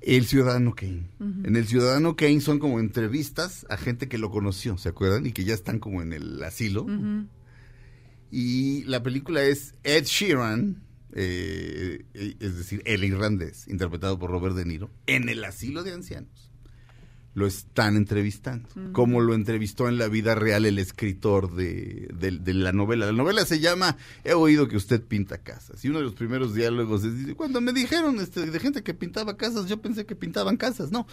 el Ciudadano Kane. En el Ciudadano Kane son como entrevistas a gente que lo conoció, ¿se acuerdan? Y que ya están como en el asilo. Y la película es Ed Sheeran, eh, eh, es decir, el irlandés, interpretado por Robert De Niro, en el asilo de ancianos. Lo están entrevistando, como lo entrevistó en la vida real el escritor de, de- de la novela. La novela se llama He oído que usted pinta casas. Y uno de los primeros diálogos es, dice, cuando me dijeron este, de gente que pintaba casas, yo pensé que pintaban casas. No,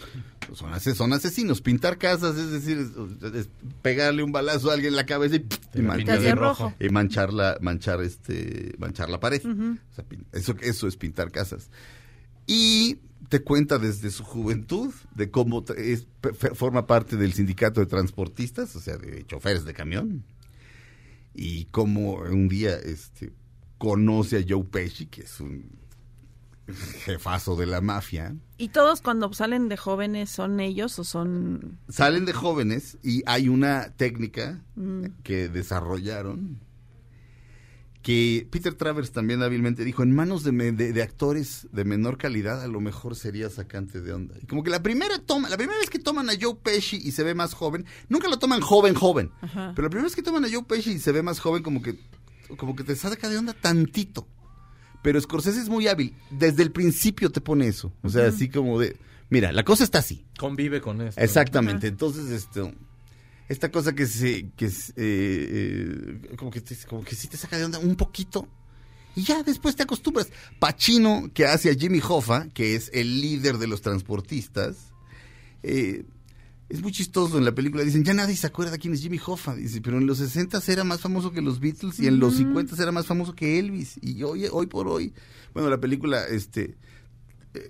son, ase- son asesinos. Pintar casas es decir, es- es pegarle un balazo a alguien en la cabeza y, y man- pintas de rojo. y manchar la, manchar este, manchar la pared. O sea, eso, eso es pintar casas. Y te cuenta desde su juventud de cómo es, forma parte del sindicato de transportistas, o sea, de choferes de camión. Y cómo un día este, conoce a Joe Pesci, que es un jefazo de la mafia. ¿Y todos cuando salen de jóvenes son ellos o son...? Salen de jóvenes y hay una técnica que desarrollaron que Peter Travers también hábilmente dijo, en manos de, me- de- de actores de menor calidad a lo mejor sería sacante de onda. Y como que la primera toma, la primera vez que toman a Joe Pesci y se ve más joven, nunca lo toman joven, joven, Ajá. pero la primera vez que toman a Joe Pesci y se ve más joven como que, como que te saca de onda tantito. Pero Scorsese es muy hábil, desde el principio te pone eso, o sea, así como de, mira, la cosa está así. Convive con esto. Exactamente. Entonces, esto, esta cosa que se, que eh, eh, como que te- como que sí te saca de onda un poquito. Y ya después te acostumbras. Pacino, que hace a Jimmy Hoffa, que es el líder de los transportistas, eh, es muy chistoso en la película. Dicen, ya nadie se acuerda quién es Jimmy Hoffa. Dice, pero en los 60 era más famoso que los Beatles y en los 50 era más famoso que Elvis. Y hoy, hoy por hoy, bueno, la película, este,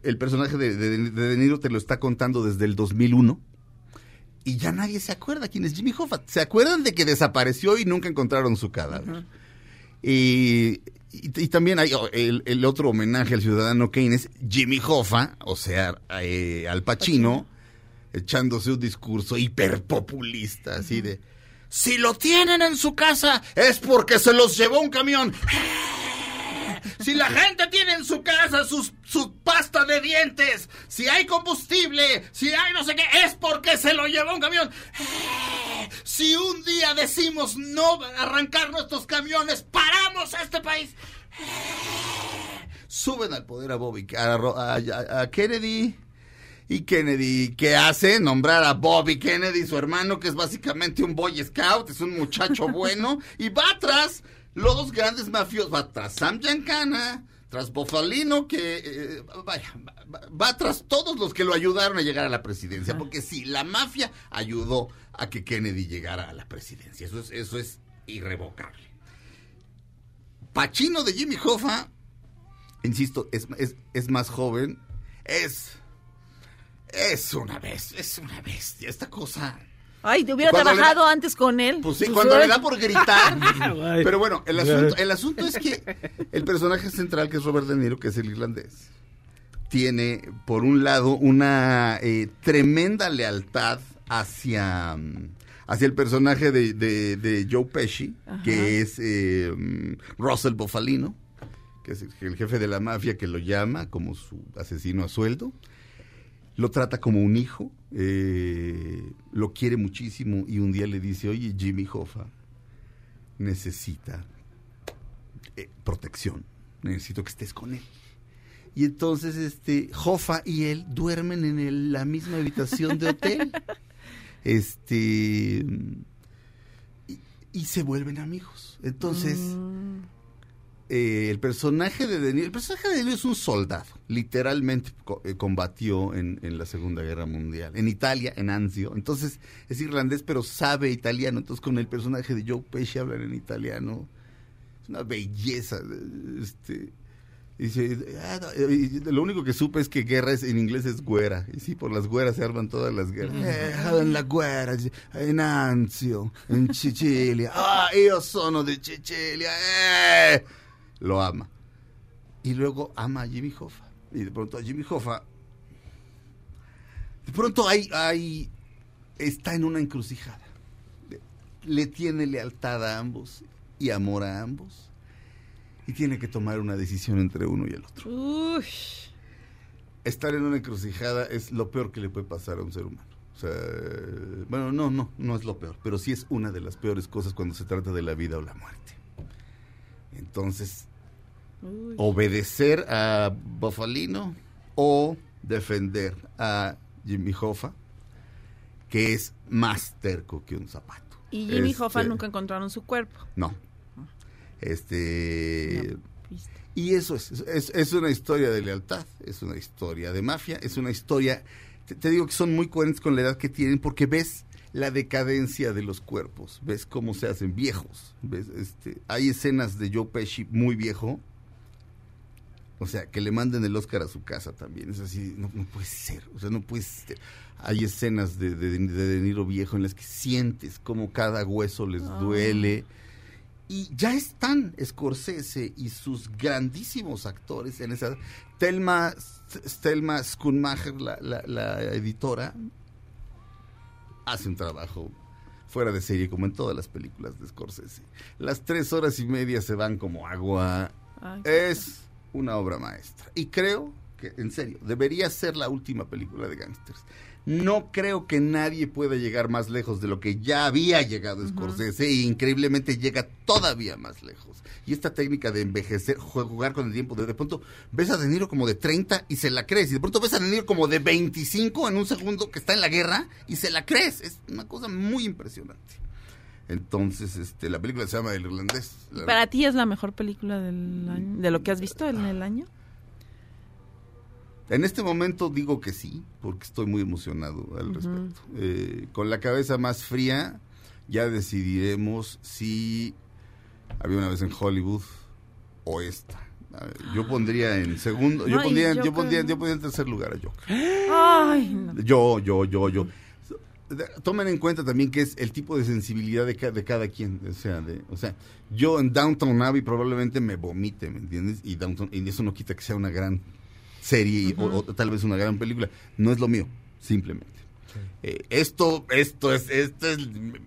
el personaje de, de, de De Niro te lo está contando desde el 2001 y ya nadie se acuerda quién es Jimmy Hoffa. Se acuerdan de que desapareció y nunca encontraron su cadáver. y, y- y también hay oh, el, el otro homenaje al ciudadano Kane es Jimmy Hoffa, o sea, eh, al Pacino, echándose un discurso hiperpopulista, así de... Si lo tienen en su casa es porque se los llevó un camión. Si la gente tiene en su casa sus, su pasta de dientes, si hay combustible, si hay no sé qué, es porque se lo llevó un camión. Si un día decimos no arrancar nuestros camiones, paramos a este país. Suben al poder a Bobby, a, Kennedy. Y Kennedy, ¿qué hace? Nombrar a Bobby Kennedy, su hermano, que es básicamente un Boy Scout, es un muchacho bueno, y va tras los grandes mafiosos, va tras Sam Giancana, tras Bofalino, que eh, vaya, va, va tras todos los que lo ayudaron a llegar a la presidencia, porque sí, la mafia ayudó a que Kennedy llegara a la presidencia, eso es, eso es irrevocable. Pachino de Jimmy Hoffa, insisto, es, es, es más joven, es... Es una bestia, es una bestia. Esta cosa. Ay, te hubiera trabajado antes con él. Pues sí, Pues, cuando le da por gritar. Pero bueno, el asunto, el asunto es que el personaje central, que es Robert De Niro, que es el irlandés, tiene, por un lado, una eh, tremenda lealtad hacia, mm, hacia el personaje de, de- de Joe Pesci, que es eh, mm, Russell Bofalino, que es el jefe de la mafia que lo llama como su asesino a sueldo lo trata como un hijo, eh, lo quiere muchísimo y un día le dice, oye, Jimmy Hoffa necesita eh, protección, necesito que estés con él. Y entonces este Hoffa y él duermen en el- la misma habitación de hotel. Este y, y se vuelven amigos. Entonces eh, el personaje de De Niro, el personaje de es un soldado, literalmente co- eh, combatió en, en la Segunda Guerra Mundial, en Italia, en Anzio, entonces es irlandés pero sabe italiano, entonces con el personaje de Joe Pesci hablan en italiano, es una belleza, eh, este... Dice, "Ah, no", y lo único que supe es que guerra es, en inglés es güera. Y sí, por las güeras se arman todas las guerras. Eh, en la guerra, en Anzio, en Sicilia. Ah, io sono de Sicilia. eh". Lo ama. Y luego ama a Jimmy Hoffa. Y de pronto a Jimmy Hoffa. De pronto hay, hay. Está en una encrucijada. Le tiene lealtad a ambos y amor a ambos y tiene que tomar una decisión entre uno y el otro. Uy. Estar en una encrucijada es lo peor que le puede pasar a un ser humano. O sea, bueno, no, no, no es lo peor, pero sí es una de las peores cosas cuando se trata de la vida o la muerte. Entonces, Uy. obedecer a Bofalino o defender a Jimmy Hoffa, que es más terco que un zapato. Y Jimmy Este, Hoffa nunca encontraron su cuerpo. No. Este. Y eso es, es, es una historia de lealtad, es una historia de mafia, es una historia, te, te digo que son muy coherentes con la edad que tienen porque ves la decadencia de los cuerpos, ves cómo se hacen viejos, ves, este, hay escenas de Joe Pesci muy viejo, o sea, que le manden el Oscar a su casa también, es así, no, no puede ser, o sea, no puede ser. Hay escenas de de, de De Niro viejo en las que sientes cómo cada hueso les duele. Y ya están Scorsese y sus grandísimos actores en esa... Thelma, Thelma Schoonmacher, la, la, la editora, hace un trabajo fuera de serie, como en todas las películas de Scorsese. Las tres horas y media se van como agua. Ay, Es una obra maestra. Y creo que, en serio, debería ser la última película de gangsters. No creo que nadie pueda llegar más lejos de lo que ya había llegado Scorsese e increíblemente llega todavía más lejos. Y esta técnica de envejecer, jugar con el tiempo, de, de pronto ves a De Niro como de 30 y se la crees. Y de pronto ves a De Niro como de 25 en un segundo que está en la guerra y se la crees. Es una cosa muy impresionante. Entonces, este, la película se llama El Irlandés. La- ¿Para ti es la mejor película del año, de lo que has visto en el año? En este momento digo que sí, porque estoy muy emocionado al respecto. Eh, con la cabeza más fría, ya decidiremos si había una vez en Hollywood o esta. Yo pondría en segundo, yo pondría, yo pondría, yo pondría en tercer lugar a Joker. Ay, no. Yo, yo, yo, yo. Tomen en cuenta también que es el tipo de sensibilidad de, ca- de cada quien. O sea, de, o sea, yo en Downtown Abbey probablemente me vomite, ¿me entiendes? Y, Downton, y eso no quita que sea una gran serie y- o, o tal vez una gran película. No es lo mío, simplemente. Eh, esto, esto es, esto es,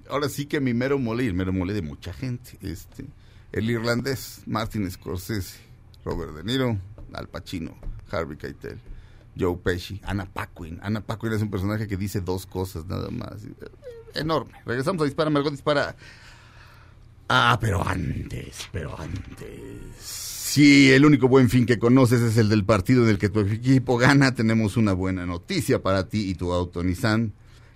ahora sí que mi mero mole y el mero mole de mucha gente. Este, el irlandés, Martin Scorsese, Robert De Niro, Al Pacino, Harvey Keitel, Joe Pesci, Anna Paquin. Anna Paquin es un personaje que dice dos cosas nada más. Enorme. Regresamos a Dispara, Margot Dispara. Ah, pero antes, pero antes. Si el único buen fin que conoces es el del partido en el que tu equipo gana, tenemos una buena noticia para ti y tu auto Nissan,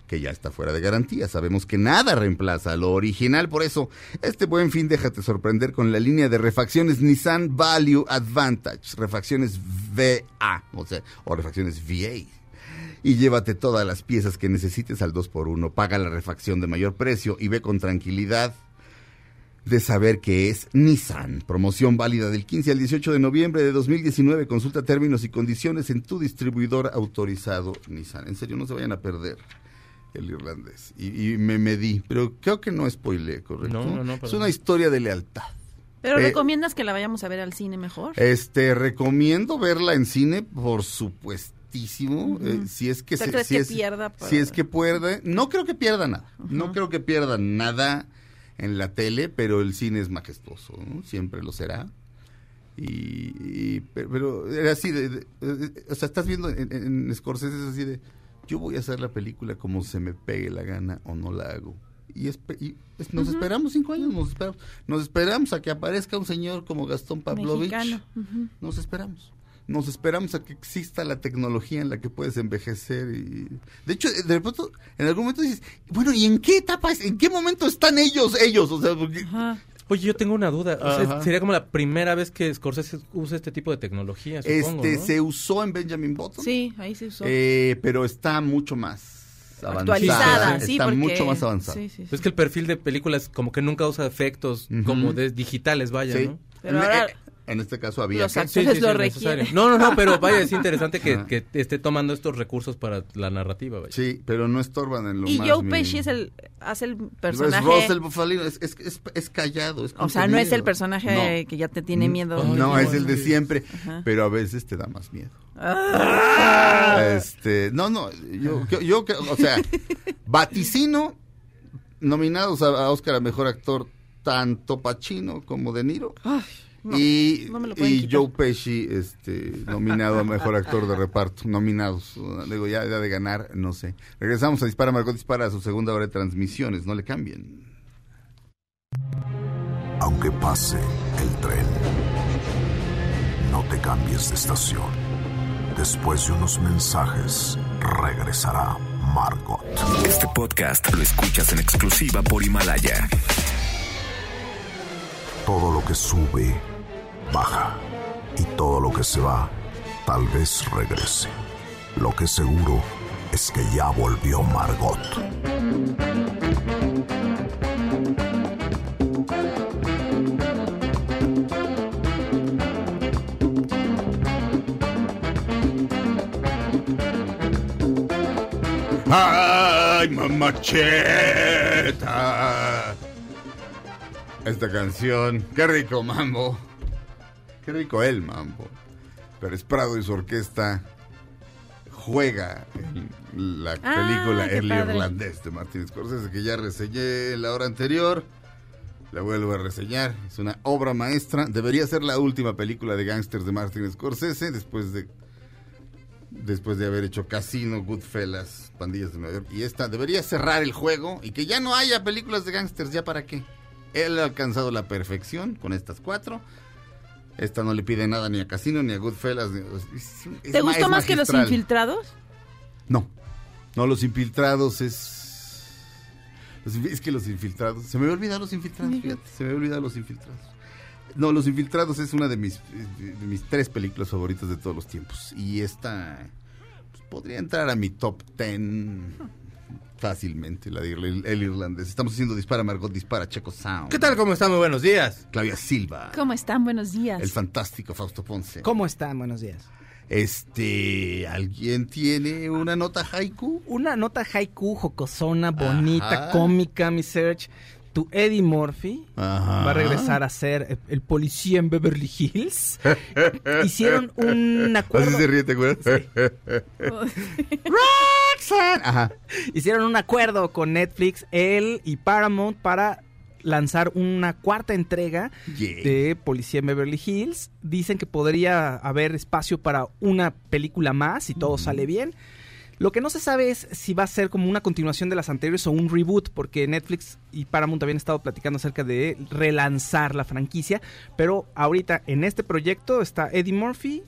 que ya está fuera de garantía. Sabemos que nada reemplaza lo original, por eso este buen fin déjate sorprender con la línea de refacciones Nissan Value Advantage, refacciones VA, o sea, o refacciones VA y llévate todas las piezas que necesites al 2x1. Paga la refacción de mayor precio y ve con tranquilidad de saber que es Nissan. Promoción válida del 15 al 18 de noviembre de 2019. Consulta términos y condiciones en tu distribuidor autorizado Nissan. En serio, no se vayan a perder el irlandés. Y, y me medí, pero creo que no spoilé, ¿correcto? No, no, no, es una historia de lealtad. ¿Pero Eh, recomiendas que la vayamos a ver al cine mejor? Este, recomiendo verla en cine, por supuestísimo. Ujú. eh, si es que ¿Tú se- si que es- pierda Si es que pierde, no creo que pierda nada. No creo que pierda nada en la tele, pero el cine es majestuoso, ¿no? siempre lo será. Y, y- pe- pero era así de, de- de- o sea, estás viendo en, en- Scorsese es así de, yo voy a hacer la película como se me pegue la gana o no la hago. Y, es- nos esperamos cinco años, nos esperamos, nos esperamos a que aparezca un señor como Gastón Pavlovich. Nos esperamos. Nos esperamos a que exista la tecnología en la que puedes envejecer y de hecho de pronto en algún momento dices bueno y en qué etapa es? en qué momento están ellos ellos o sea porque Ajá. Oye, yo tengo una duda. O sea, Ajá. sería como la primera vez que Scorsese usa este tipo de tecnología, supongo, Este ¿no? se usó en Benjamin Button. Sí, ahí se usó. Eh, pero está mucho más avanzada. Actualizada, sí, está porque- mucho más avanzada. sí, sí, Es que el perfil de películas como que nunca usa efectos como de digitales, vaya, Sí. ¿no? Pero en, ahora- eh, en este caso había Los lo es requieren. No, no, no, pero vaya, es interesante que, esté tomando estos recursos para la narrativa, vaya. Sí, pero no estorban en lo Y más Joe mínimo. Pesci es el, hace el Es personaje. Russell Bufalino, es, es, es, es callado, es o sea, no es el personaje No. que ya te tiene miedo. No, Ay, es el de siempre, Ajá. pero a veces te da más miedo. Ah. Este, no, no, yo, yo, o sea, vaticino nominados a, a Oscar a mejor actor tanto Pacino como De Niro no, y, no me lo pueden y quitar. Joe Pesci este nominado a mejor actor de reparto, nominados, digo ya, ya de ganar, no sé. Regresamos a Dispara Margot Dispara a su segunda hora de transmisiones, no le cambien. Aunque pase el tren, no te cambies de estación. Después de unos mensajes, regresará Margot. Este podcast lo escuchas en exclusiva por Himalaya. Todo lo que sube, baja. Y todo lo que se va, tal vez regrese. Lo que seguro es que ya volvió Margot. ¡Ay, mamacheta! Esta canción, qué rico mambo. Qué rico el mambo. Pérez Prado y su orquesta juega en la Ah, película El padre. Irlandés de Martin Scorsese, que ya reseñé la hora anterior. La vuelvo a reseñar. Es una obra maestra. Debería ser la última película de gángsters de Martin Scorsese después de después de haber hecho Casino, Goodfellas, Pandillas de Nueva York. Y esta debería cerrar el juego y que ya no haya películas de gángsters, ¿ya para qué? Él ha alcanzado la perfección con estas cuatro. Esta no le pide nada ni a Casino ni a Goodfellas. ni- es- es ¿Te gustó más que los infiltrados? No, no, los infiltrados es... es que los infiltrados... Se me había olvidado los infiltrados, fíjate, se me había olvidado los infiltrados. No, Los Infiltrados es una de mis, de mis tres películas favoritas de todos los tiempos. Y esta pues, podría entrar a mi top ten fácilmente, la de el, el irlandés. Estamos haciendo Dispara Margot, Dispara Checo Sound. ¿Qué tal? ¿Cómo están? Muy buenos días. Claudia Silva. ¿Cómo están? Buenos días. El fantástico Fausto Ponce. ¿Cómo están? Buenos días. Este, ¿alguien tiene una nota haiku? Una nota haiku, jocosona, bonita, Ajá. cómica, mi search. Tu Eddie Murphy Ajá. va a regresar a ser el, el policía en Beverly Hills. Hicieron un acuerdo. Así se ríe, ¿te acuerdas? Ajá. Hicieron un acuerdo con Netflix, él y Paramount para lanzar una cuarta entrega Yeah. de Policía en Beverly Hills. Dicen que podría haber espacio para una película más si todo sale bien. Lo que no se sabe es si va a ser como una continuación de las anteriores o un reboot, porque Netflix y Paramount habían estado platicando acerca de relanzar la franquicia. Pero ahorita en este proyecto está Eddie Murphy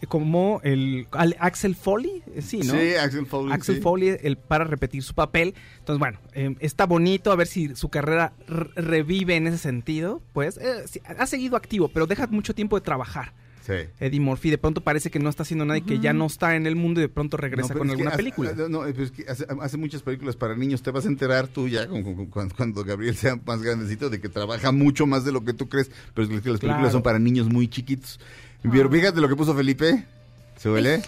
eh, como el Axel Foley, eh, sí, ¿no? Sí, Axel Foley. Axel sí. Foley el, para repetir su papel. Entonces, bueno, eh, está bonito a ver si su carrera revive en ese sentido. Pues eh, ha seguido activo, pero deja mucho tiempo de trabajar. Sí. Eddie Murphy de pronto parece que no está haciendo nada y que ya no está en el mundo y de pronto regresa No, con alguna hace- película. No, es que hace, hace muchas películas para niños. Te vas a enterar tú ya con- con- con- cuando, Gabriel sea más grandecito de que trabaja mucho más de lo que tú crees. Pero es que las películas Claro. son para niños muy chiquitos. Pero fíjate lo que puso Felipe. ¿Se huele?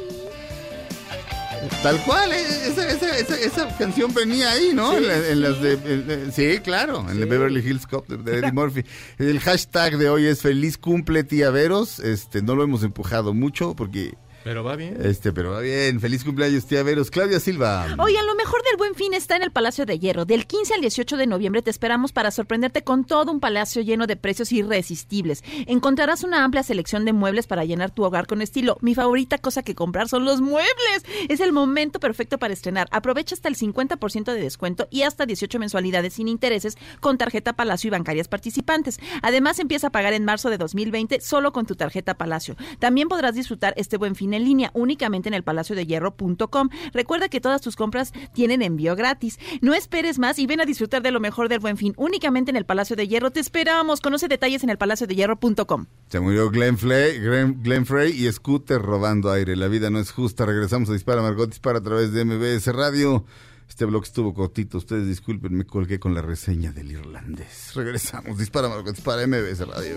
Tal cual, eh, esa, esa, esa, canción venía ahí, ¿no? en, la- en las de, en- en- sí, claro, en el Beverly Hills Cop de, de Eddie Murphy. El hashtag de hoy es feliz cumple tía Veros. Este, no lo hemos empujado mucho porque, Pero va bien. este, pero va bien. Feliz cumpleaños tía Veros. Claudia Silva. Oigan, lo mejor del Buen Fin está en el Palacio de Hierro. Del 15 al 18 de noviembre te esperamos para sorprenderte con todo un palacio lleno de precios irresistibles. Encontrarás una amplia selección de muebles para llenar tu hogar con estilo. Mi favorita cosa que comprar son los muebles. Es el momento perfecto para estrenar. Aprovecha hasta el 50% de descuento y hasta 18 mensualidades sin intereses con tarjeta Palacio y bancarias participantes. Además, empieza a pagar en marzo de 2020 solo con tu tarjeta Palacio. También podrás disfrutar este Buen Fin en línea, únicamente en el palacio de hierro.com. Recuerda que todas tus compras tienen envío gratis. No esperes más y ven a disfrutar de lo mejor del buen fin, únicamente en el Palacio de Hierro. Te esperamos. Conoce detalles en el palacio de hierro.com. Se murió Glenn, Flay, Glenn, Glenn Frey y Scooter robando aire. La vida no es justa. Regresamos a Dispara Margot Dispara a través de MBS Radio. Este blog estuvo cortito. Ustedes disculpen, me colgué con la reseña del irlandés. Regresamos. Dispara Margot Dispara MBS Radio.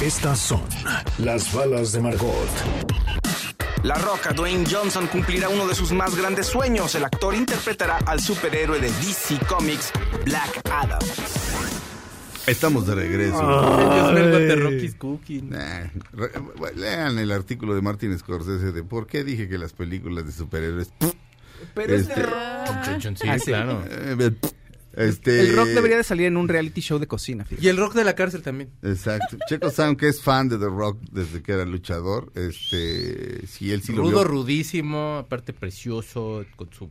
Estas son las balas de Margot. La Roca, Dwayne Johnson, cumplirá uno de sus más grandes sueños. El actor interpretará al superhéroe de DC Comics, Black Adam. Estamos de regreso. Nah, re- lean el artículo de Martin Scorsese de por qué dije que las películas de superhéroes. Pero es Este- de rock. Sí, Ah, sí. claro. eh, Este, El rock debería de salir en un reality show de cocina. fíjate. Y el rock de la cárcel también. Exacto. Checo Sound, que es fan de The Rock desde que era luchador, este, si él sí lo Rudo, vio. rudísimo, aparte precioso, con su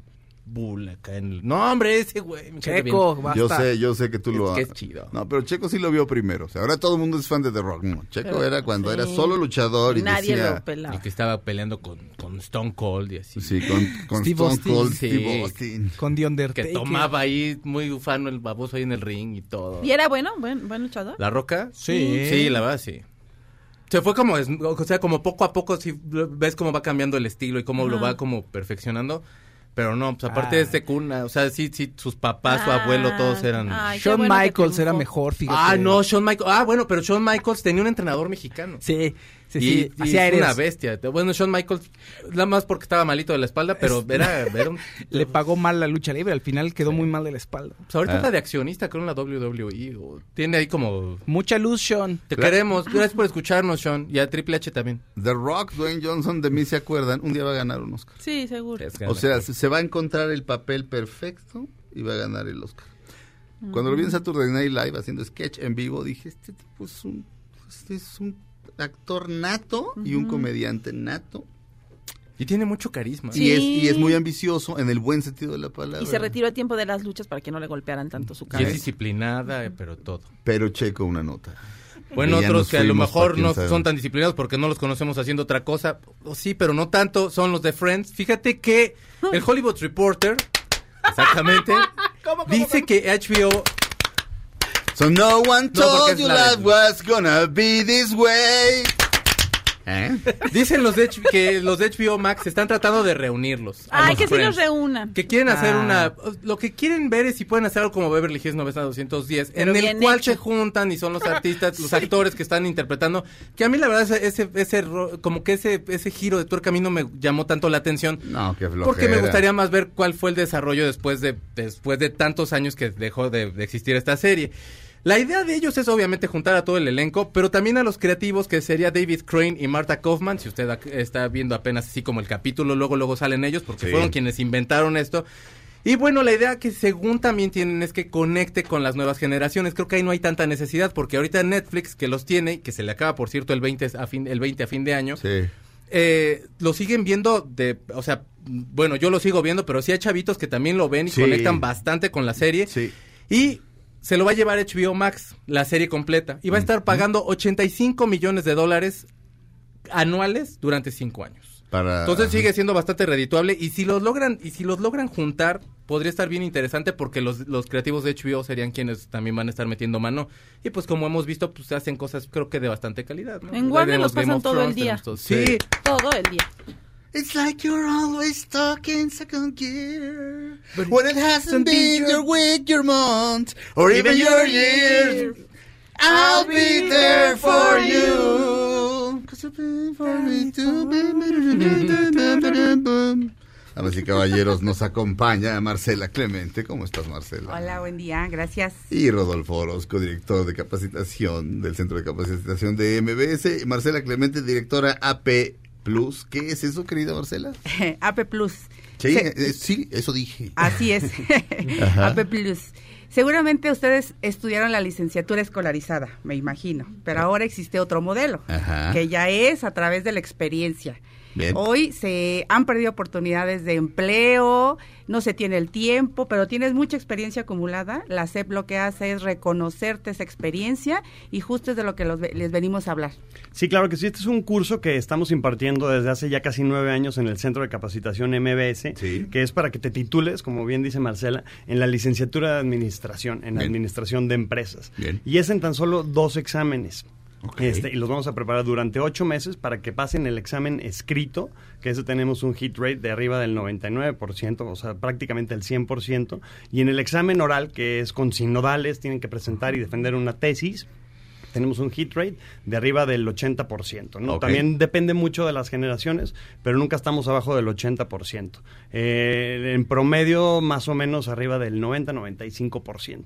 bull acá en el... No, hombre, ese güey. Checo, basta. Yo sé, yo sé que tú lo que es chido. No, pero Checo sí lo vio primero. O sea, ahora todo el mundo es fan de The Rock. No, Checo Pero, era cuando sí. era solo luchador y Nadie decía... lo pelaba. El que estaba peleando con, con Stone Cold y así. Sí, con, con Steve Stone Austin. Cold Sí. Steve Austin. Con The Que Undertaker. tomaba ahí muy ufano el baboso ahí en el ring y todo. ¿Y era bueno? ¿Buen, buen luchador? ¿La Roca? Sí. Sí, la verdad, sí. Se fue como, o sea, como poco a poco, si ves cómo va cambiando el estilo y cómo lo va como perfeccionando. Pero no, pues aparte Ah. de este cuna, o sea, sí, sí, sus papás, su abuelo, todos eran... Ay, Shawn bueno Michaels era mejor, fíjate. Ah, no, Shawn Michaels. Ah, bueno, pero Shawn Michaels tenía un entrenador mexicano. Sí, sí, y, sí. y Hacía es una bestia. Bueno, Shawn Michaels, nada más porque estaba malito de la espalda, pero era, era un... Le pagó mal la lucha libre. Al final quedó muy mal de la espalda. Pues ahorita Ah. está de accionista creo en la WWE. o tiene ahí como... Mucha luz, Sean. Te queremos. Gracias por escucharnos, Sean. Y a Triple H también. The Rock, Dwayne Johnson, de mí se acuerdan, un día va a ganar un Oscar. Sí, seguro. O sea, se se va a encontrar el papel perfecto y va a ganar el Oscar. Cuando lo vi en Saturday Night Live haciendo sketch en vivo, dije, este tipo es un, este es un actor nato y un comediante nato. Y tiene mucho carisma. Sí. Y, es, y es muy ambicioso en el buen sentido de la palabra. Y se retiró a tiempo de las luchas para que no le golpearan tanto su Y es cabeza. disciplinada, pero todo. Pero checo una nota. Bueno, otros que a lo mejor no sabe. son tan disciplinados porque no los conocemos haciendo otra cosa. O sí, pero no tanto, son los de Friends. Fíjate que el Hollywood Reporter, exactamente, dice que HBO So no one told you life was gonna be this way. ¿Eh? Dicen los de H- que los de HBO Max están tratando de reunirlos. Ay, que sí Friends. los reúnan. Que quieren hacer Ah. una... Lo que quieren ver es si pueden hacer algo como Beverly Hills 90210, Pero en el cual hecho. se juntan y son los artistas, los actores que están interpretando. Que a mí la verdad ese, ese, ese ro- como que ese, ese giro de tuerca a mí no me llamó tanto la atención. No, qué flojera. Porque me gustaría más ver cuál fue el desarrollo después de, después de tantos años que dejó de, de existir esta serie. La idea de ellos es obviamente juntar a todo el elenco, pero también a los creativos que sería David Crane y Marta Kaufman. Si usted está viendo apenas así como el capítulo, luego luego salen ellos porque Sí. fueron quienes inventaron esto. Y bueno, la idea que según también tienen es que conecte con las nuevas generaciones. Creo que ahí no hay tanta necesidad porque ahorita Netflix que los tiene que se le acaba por cierto el 20 a fin el 20 a fin de año Sí. eh, lo siguen viendo de, o sea, bueno, yo lo sigo viendo, pero sí hay chavitos que también lo ven y Sí. conectan bastante con la serie. Sí. Y se lo va a llevar HBO Max, la serie completa. Y va a estar pagando 85 millones de dólares anuales durante cinco años. Para... Entonces sigue siendo bastante redituable y si los logran y si los logran juntar podría estar bien interesante porque los, los creativos de HBO serían quienes también van a estar metiendo mano y pues como hemos visto pues hacen cosas creo que de bastante calidad. ¿no? En Warner los pasan Game of todo el día. todo- sí. Todo el día. It's like you're always stuck in second gear. when it hasn't been your week, your month, or even your year. I'll be there for you. 'Cause you've been for me too. Damas y caballeros, nos acompaña Marcela Clemente. ¿Cómo estás, Marcela? Hola, buen día, gracias. Y Rodolfo Orozco, director de capacitación del Centro de Capacitación de MBS. Marcela Clemente, directora AP Plus. ¿Qué es eso, querida Marcela? AP Plus. Sí, Se- eh, sí, eso dije. Así es. AP Plus. Seguramente ustedes estudiaron la licenciatura escolarizada, me imagino, pero ahora existe otro modelo, Ajá. que ya es a través de la experiencia. Bien. Hoy se han perdido oportunidades de empleo, no se tiene el tiempo, pero tienes mucha experiencia acumulada. La SEP lo que hace es reconocerte esa experiencia y justo es de lo que los ve- les venimos a hablar. Sí, claro que sí. Este es un curso que estamos impartiendo desde hace ya casi nueve años en el Centro de Capacitación MBS, que es para que te titules, como bien dice Marcela, en la licenciatura de Administración, en Bien. Administración de Empresas. Bien. Y es en tan solo dos exámenes. Este, y los vamos a preparar durante ocho meses para que pasen el examen escrito, que ese tenemos un hit rate de arriba del 99%, o sea, prácticamente el 100%. Y en el examen oral, que es con sinodales, tienen que presentar y defender una tesis, tenemos un hit rate de arriba del 80%. ¿no? También depende mucho de las generaciones, pero nunca estamos abajo del 80%. Eh, en promedio, más o menos arriba del 90-95%.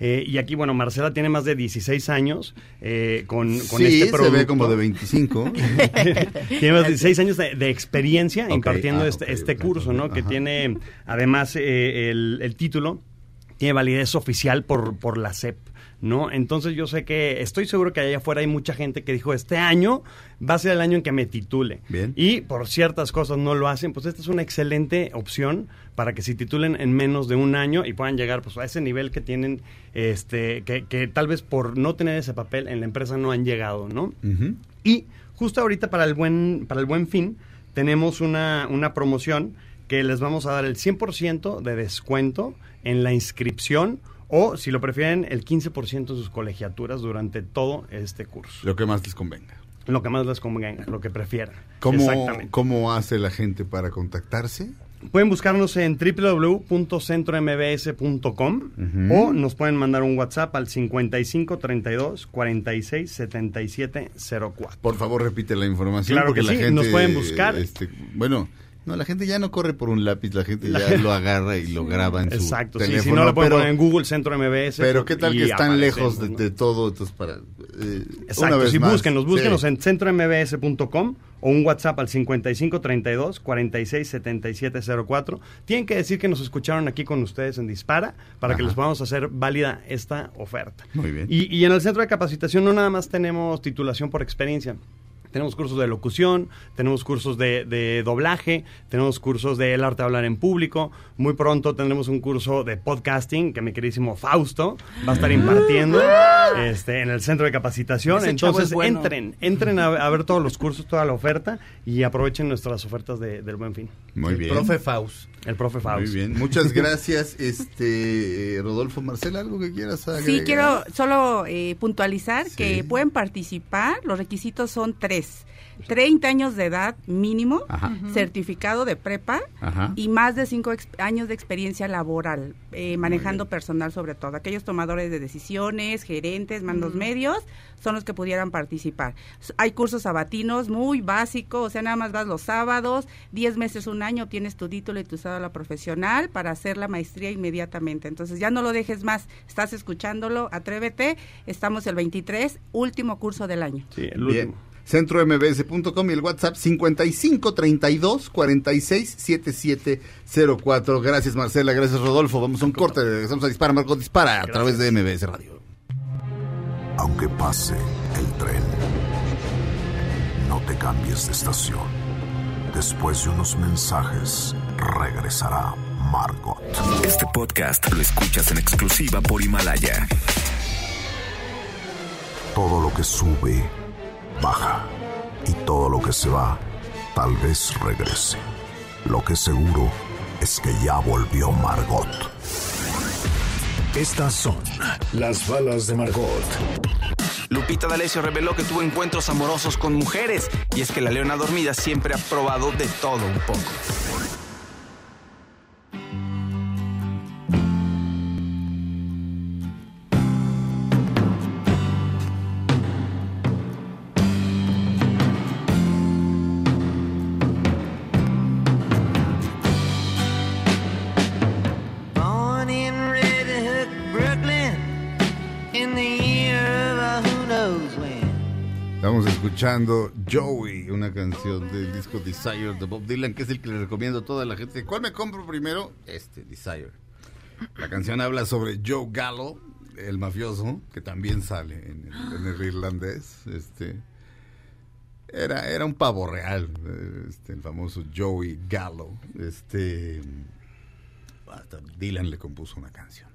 Eh, y aquí, bueno, Marcela tiene más de 16 años eh, con, con sí, este se ve como de 25. tiene más de 16 años de, de experiencia impartiendo ah, este, este curso, ¿no? Que tiene, además, eh, el, el título tiene validez oficial por, por la SEP. ¿No? Entonces yo sé que estoy seguro que allá afuera hay mucha gente que dijo este año va a ser el año en que me titule. Bien. Y por ciertas cosas no lo hacen, pues esta es una excelente opción para que se titulen en menos de un año y puedan llegar pues a ese nivel que tienen, este, que, que tal vez por no tener ese papel en la empresa no han llegado, ¿no? Y justo ahorita para el buen, para el buen fin tenemos una, una promoción que les vamos a dar el 100% de descuento en la inscripción o, si lo prefieren, el 15% de sus colegiaturas durante todo este curso. Lo que más les convenga. Lo que más les convenga, lo que prefieran. ¿Cómo, Exactamente. ¿Cómo hace la gente para contactarse? Pueden buscarnos en www.centrombs.com Ujú. o nos pueden mandar un WhatsApp al 55 32 46 77 04. Por favor, repite la información. Claro porque que la sí, gente, nos pueden buscar. este, bueno, no, la gente ya no corre por un lápiz, la gente La ya gente- lo agarra y lo graba en su Exacto, sí, teléfono. si no lo pueden pero, poner en Google Centro MBS. pero qué tal que están lejos de, todo, entonces para... eh, Exacto, una vez sí, más, búsquenos, búsquenos sí. en centrombs.com o un WhatsApp al 55 32 46 77 04. Tienen que decir que nos escucharon aquí con ustedes en Dispara para que Ajá. les podamos hacer válida esta oferta. Muy bien. Y, y en el centro de capacitación no nada más tenemos titulación por experiencia. Tenemos cursos de locución, tenemos cursos de, de doblaje, tenemos cursos de el arte de hablar en público. Muy pronto tendremos un curso de podcasting que mi queridísimo Fausto va a estar impartiendo este, en el centro de capacitación. Ese Entonces bueno. entren, entren a, a ver todos los cursos, toda la oferta y aprovechen nuestras ofertas de- del Buen Fin. Muy bien. Profe Faust. El profe Fausto. Muy bien. Muchas gracias, este eh, Rodolfo Marcela, ¿algo que quieras agregar? Sí, quiero solo eh, puntualizar Sí. que pueden participar, los requisitos son tres. 30 años de edad mínimo, Ajá. certificado de prepa Ajá. y más de 5 años de experiencia laboral, eh, manejando personal sobre todo. Aquellos tomadores de decisiones, gerentes, mandos medios, son los que pudieran participar. Hay cursos sabatinos muy básicos, o sea, nada más vas los sábados, 10 meses, un año, obtienes tu título y tu cédula profesional para hacer la maestría inmediatamente. Entonces ya no lo dejes más, estás escuchándolo, atrévete, estamos el 23, último curso del año. Sí, el Bien. CentroMBS.com y el WhatsApp 55 32 46 77 04. Gracias Marcela, gracias Rodolfo. Vamos a un corte, regresamos a Dispara, Marco Dispara a través de MBS Radio. Aunque pase el tren, no te cambies de estación. Después de unos mensajes, regresará Margot. Este podcast lo escuchas en exclusiva por Himalaya. Todo lo que sube, baja. Y todo lo que se va, tal vez regrese. Lo que seguro es que ya volvió Margot. Estas son las balas de Margot. Lupita D'Alessio reveló que tuvo encuentros amorosos con mujeres y es que la leona dormida siempre ha probado de todo un poco. Escuchando Joey, una canción del disco Desire de Bob Dylan, que es el que le recomiendo a toda la gente. ¿Cuál me compro primero? Este, Desire. La canción habla sobre Joe Gallo, el mafioso, que también sale en el, irlandés. Este, era, era un pavo real, eh, este, el famoso Joey Gallo. Este, Dylan le compuso una canción.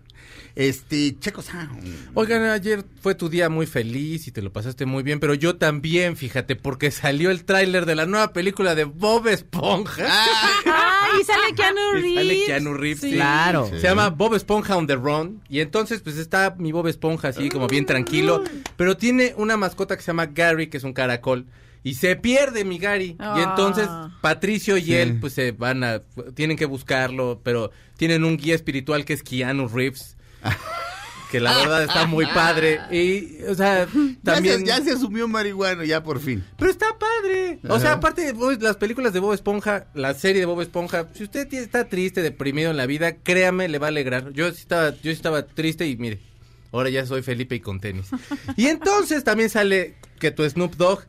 Este, Checo Sound. Oigan, ayer fue tu día muy feliz y te lo pasaste muy bien, pero yo también, fíjate, porque salió el tráiler de la nueva película de Bob Esponja. Ay, sale Keanu Y Reeves. Sale Keanu Reeves, sí. Claro. Se llama Bob Esponja on the Run. Y entonces, pues está mi Bob Esponja así, como bien tranquilo. Pero tiene una mascota que se llama Gary, que es un caracol. Y se pierde mi Gary. Y Ah. entonces Patricio y Sí. él, pues se van a. Tienen que buscarlo. Pero tienen un guía espiritual que es Keanu Reeves. Que la verdad está muy padre. Y, o sea, Ya también. se, ya se asumió marihuano, ya por fin. Pero está padre. O sea, aparte de Bob- las películas de Bob Esponja, la serie de Bob Esponja, si usted está triste, deprimido en la vida, créame, le va a alegrar. Yo estaba, yo estaba triste y mire, ahora ya soy Felipe y con tenis. Y entonces también sale que tu Snoop Dogg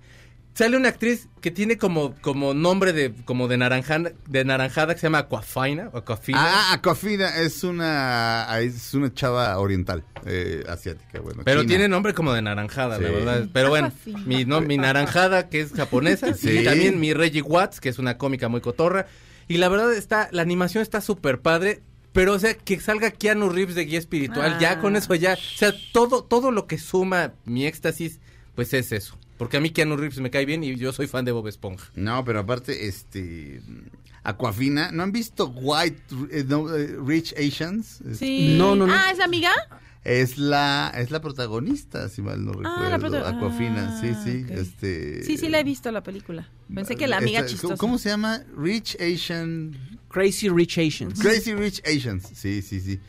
sale una actriz que tiene como como nombre de como de naranjada de naranjada que se llama Aquafina, Aquafina. Ah, Aquafina es una es una chava oriental, eh, asiática, bueno. Pero china. tiene nombre como de naranjada, la verdad. Pero bueno, mi, no, mi naranjada, que es japonesa, Sí. y también mi Reggie Watts, que es una cómica muy cotorra. Y la verdad está, la animación está súper padre. Pero, o sea, que salga Keanu Reeves de guía espiritual, ya Ah. con eso ya. O sea, todo, todo lo que suma mi éxtasis, pues es eso. Porque a mí Keanu Reeves me cae bien y yo soy fan de Bob Esponja. No, pero aparte, este. Aquafina, ¿no han visto White eh, no, eh, Rich Asians? Es- Sí. No, no, no. Ah, ¿es la amiga? Es la, es la protagonista, si mal no recuerdo. Ah, la prota- Aquafina, sí, ah, sí. ok. Este, Sí, sí la he visto la película. Pensé que la amiga esta- chistosa. ¿Cómo se llama? Rich Asian. Crazy Rich Asians. Crazy Rich Asians. Sí, sí, sí.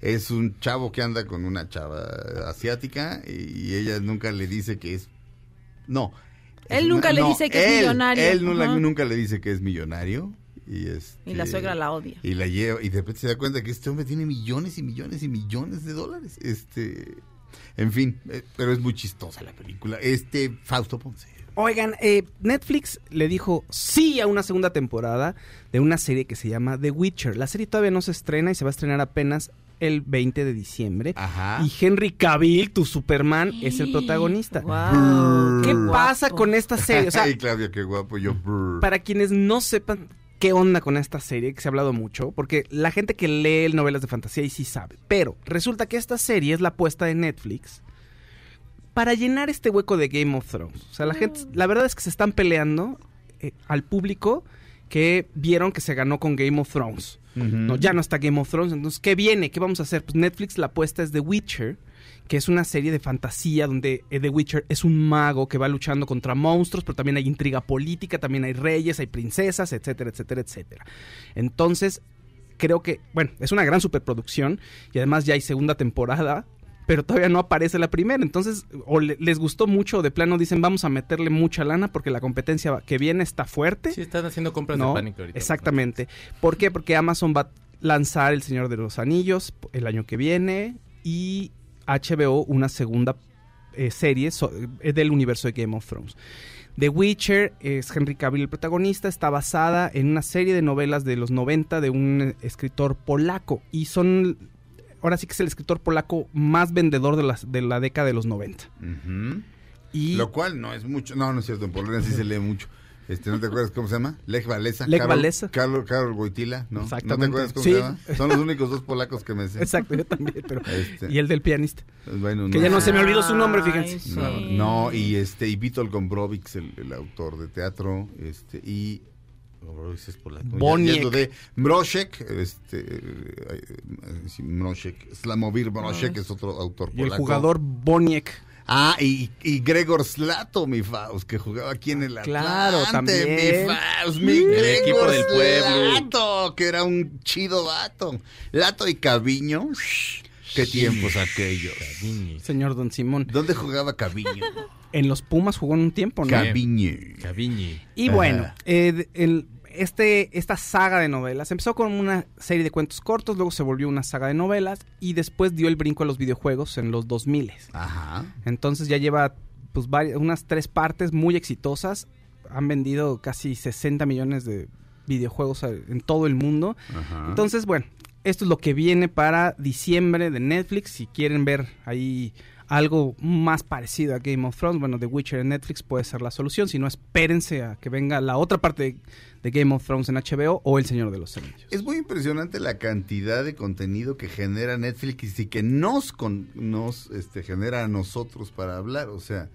Es un chavo que anda con una chava asiática y ella nunca le dice que es. No. Él nunca le dice que es millonario. Él no la- Ajá. nunca le dice que es millonario. Y, este, Y la suegra la odia. Y la lleva. Y de repente se da cuenta que este hombre tiene millones y millones y millones de dólares. Este. En fin, eh, pero es muy chistosa la película. Este, Fausto Ponce. Oigan, eh, Netflix le dijo sí a una segunda temporada de una serie que se llama The Witcher. La serie todavía no se estrena y se va a estrenar apenas el 20 de diciembre. Ajá. Y Henry Cavill, tu Superman, es el protagonista. ¿Qué guapo. pasa con esta serie? O sea, Ay, Claudia, qué guapo. Yo. brr. para quienes no sepan qué onda con esta serie, que se ha hablado mucho, porque la gente que lee novelas de fantasía y sí sabe, pero resulta que esta serie es la apuesta de Netflix para llenar este hueco de Game of Thrones. O sea, la gente, la verdad es que se están peleando eh, al público que vieron que se ganó con Game of Thrones. No, ya no está Game of Thrones, entonces ¿qué viene? ¿Qué vamos a hacer? Pues Netflix la apuesta es The Witcher, que es una serie de fantasía donde eh, The Witcher es un mago que va luchando contra monstruos, pero también hay intriga política, también hay reyes, hay princesas, etcétera, etcétera, etcétera. Entonces, creo que, bueno, es una gran superproducción y además ya hay segunda temporada, pero todavía no aparece la primera. Entonces, o le- les gustó mucho o de plano dicen vamos a meterle mucha lana porque la competencia que viene está fuerte. Sí, están haciendo compras No, de pánico ahorita. Exactamente. ¿Por qué? Porque Amazon va a lanzar El Señor de los Anillos el año que viene y HBO una segunda eh, serie so- eh, del universo de Game of Thrones. The Witcher es Henry Cavill el protagonista, está basada en una serie de novelas de los 90 de un eh, escritor polaco y son ahora sí que es el escritor polaco más vendedor de, las, de la década de los 90. Ujú. Y Lo cual no es mucho. No, no es cierto. En Polonia sí se lee mucho. Este, ¿No te acuerdas cómo se llama? Lech Walesa. Lech Walesa. Carol, Carol Wojtyla, ¿no? ¿No te Exactamente. acuerdas cómo Sí. se llama? Son los únicos dos polacos que me sé. Exacto, yo también, pero Este, y el del pianista. bueno, Que ya no se me olvidó su nombre, fíjense. Ay, sí. No, no, y este, y Vítor Gombrowicz, el, el autor de teatro, este, y Polaco. Boniek. ya dudé. Mroszek, este, eh, sí, Mroszek, Slamowir Mroszek es otro autor Y el polaco. jugador Boniek. Ah, y, y Gregor Slato, mi Faust, que jugaba aquí en el Claro, Atlante, también. mi Faust, mi El Gregor equipo del pueblo. Slato, que era un chido vato. Lato y Caviño, qué tiempos aquellos. Señor Don Simón. ¿Dónde jugaba Caviño? En los Pumas jugó en un tiempo, ¿no? Caviño. Caviñi. Y bueno, eh, el- este, esta saga de novelas empezó con una serie de cuentos cortos, luego se volvió una saga de novelas y después dio el brinco a los videojuegos en los 2000. Ajá. Entonces ya lleva pues vari- unas tres partes muy exitosas. Han vendido casi 60 millones de videojuegos en todo el mundo. Ajá. Entonces, bueno, esto es lo que viene para diciembre de Netflix. Si quieren ver ahí algo más parecido a Game of Thrones, bueno, The Witcher en Netflix puede ser la solución. Si no, espérense a que venga la otra parte de, de Game of Thrones en HBO o El Señor de los Anillos. Es muy impresionante la cantidad de contenido que genera Netflix y que nos, con, nos este, genera a nosotros para hablar. O sea,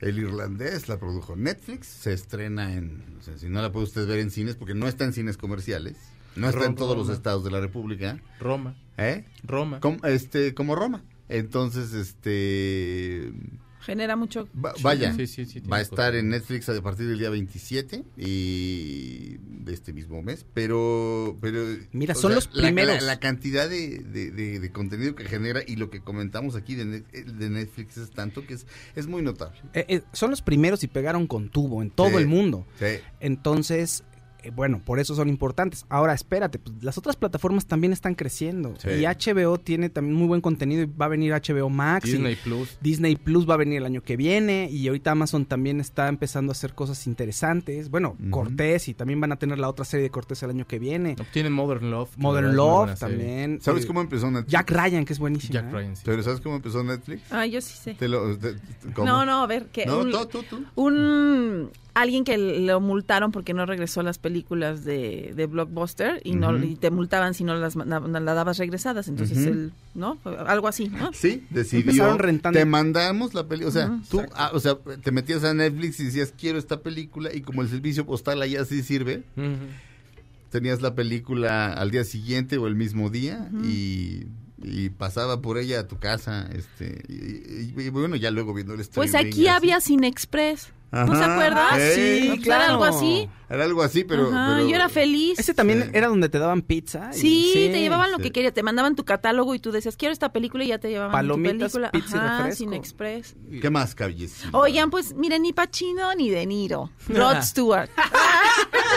el irlandés la produjo Netflix, se estrena en... O sea, si no la puede usted ver en cines, porque no está en cines comerciales, no está en Roma. todos los estados de la República. Roma. ¿Eh? Roma. Como, este, como Roma. Entonces, este... Genera mucho... Va- vaya, Sí, sí, sí, va a estar en Netflix a partir del día 27 y de este mismo mes, pero... pero Mira, son los primeros. La, la cantidad de, de- de- de contenido que genera y lo que comentamos aquí de, Net- de Netflix es tanto que es, es muy notable. Eh, eh, son los primeros y pegaron con tubo en todo Sí. el mundo. Sí. Entonces, eh, bueno, por eso son importantes. Ahora, espérate, pues, las otras plataformas también están creciendo. Sí. Y HBO tiene también muy buen contenido y va a venir HBO Max. y Disney Plus. Disney Plus va a venir el año que viene y ahorita Amazon también está empezando a hacer cosas interesantes. Bueno. Cortés y también van a tener la otra serie de Cortés el año que viene. Tienen Modern Love. Modern Love también. ¿Sabes eh, cómo empezó Netflix? Jack Ryan, que es buenísimo. Jack Ryan, sí. ¿Pero sabes cómo empezó Netflix? Ah, yo sí sé. Te lo- te- ¿cómo? No, no, a ver, que No, un, tú, tú, tú. un- alguien que lo multaron porque no regresó a las películas de, de Blockbuster y no y te multaban si no las las dabas regresadas, entonces él, ¿no? Algo así, ¿no? Sí, decidió. Rentando. Te mandamos la película. O sea, Ujú, tú, ah, o sea, te metías a Netflix y decías, quiero esta película. Y como el servicio postal allá sí sirve, tenías la película al día siguiente o el mismo día y, y pasaba por ella a tu casa. este Y, y- y bueno, ya luego viendo el Pues aquí había Cine Express. ¿No se Ajá, acuerdas? sí, claro. Era algo así. Era algo así, pero. Ajá, pero- yo era feliz. Ese también Sí. era donde te daban pizza. y- Sí, te llevaban lo sí. que querías, te mandaban tu catálogo y tú decías, quiero esta película y ya te llevaban Palomitas, tu película. pizza y Ajá, refresco. Cine Express. ¿Qué más, caballísimo? Oigan, pues miren, ni Pacino ni De Niro. Rod Stewart.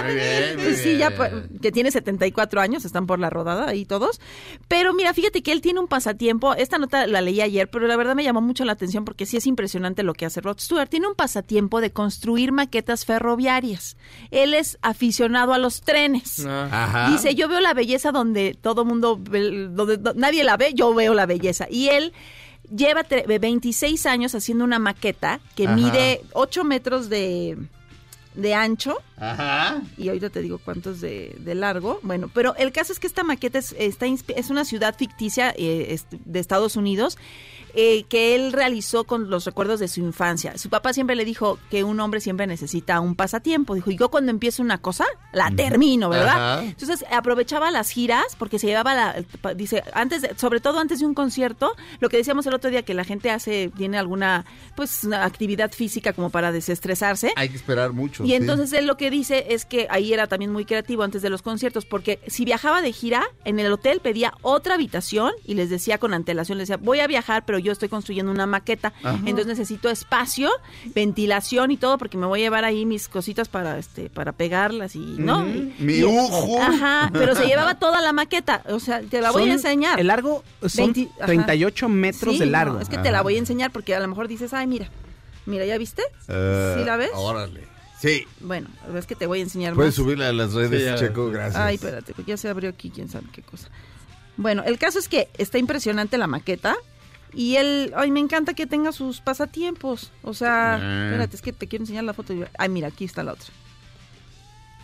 Muy bien, muy Pues sí, ya bien. que tiene 74 años, están por la rodada ahí todos. Pero mira, fíjate que él tiene un pasatiempo. Esta nota la leí ayer, pero la verdad me llamó mucho la atención porque sí es impresionante lo que hace Rod Stewart. Tiene un pasatiempo de construir maquetas ferroviarias. Él es aficionado a los trenes. Ah. Ajá. Dice, yo veo la belleza donde todo mundo, donde do- nadie la ve, yo veo la belleza. Y él lleva tre- 26 años haciendo una maqueta que Ajá. mide 8 metros de, de ancho Ajá. y ahorita te digo cuántos de, de largo. Bueno, pero el caso es que esta maqueta es, está, es una ciudad ficticia eh, de Estados Unidos eh, que él realizó con los recuerdos de su infancia. Su papá siempre le dijo que un hombre siempre necesita un pasatiempo. Dijo, y yo cuando empiezo una cosa, la termino, ¿verdad? Ajá. Entonces aprovechaba las giras porque se llevaba la, dice, antes, de- sobre todo antes de un concierto, lo que decíamos el otro día que la gente hace, tiene alguna, pues, una actividad física como para desestresarse. Hay que esperar mucho. Y sí. entonces él lo que dice es que ahí era también muy creativo antes de los conciertos, porque si viajaba de gira, en el hotel pedía otra habitación y les decía con antelación, les decía, voy a viajar, pero yo estoy construyendo una maqueta, Ajá. entonces necesito espacio, ventilación y todo, porque me voy a llevar ahí mis cositas para este para pegarlas y, ¿no? Y- Mi ujo. Ajá, pero se llevaba toda la maqueta, o sea, te la voy a enseñar. El largo son 20 ajá. 38 metros Sí, de no, largo. es que te la voy a enseñar porque a lo mejor dices, ay, mira, mira, ¿ya viste? Eh, ¿Sí la ves? Órale. Sí. Bueno, es que te voy a enseñar Puedes más. subirla a las redes, Sí. Checo, gracias. Ay, espérate, pues ya se abrió aquí, quién sabe qué cosa. Bueno, el caso es que está impresionante la maqueta y él, ay, me encanta que tenga sus pasatiempos. O sea, Ah. espérate, es que te quiero enseñar la foto. Ay, mira, aquí está la otra.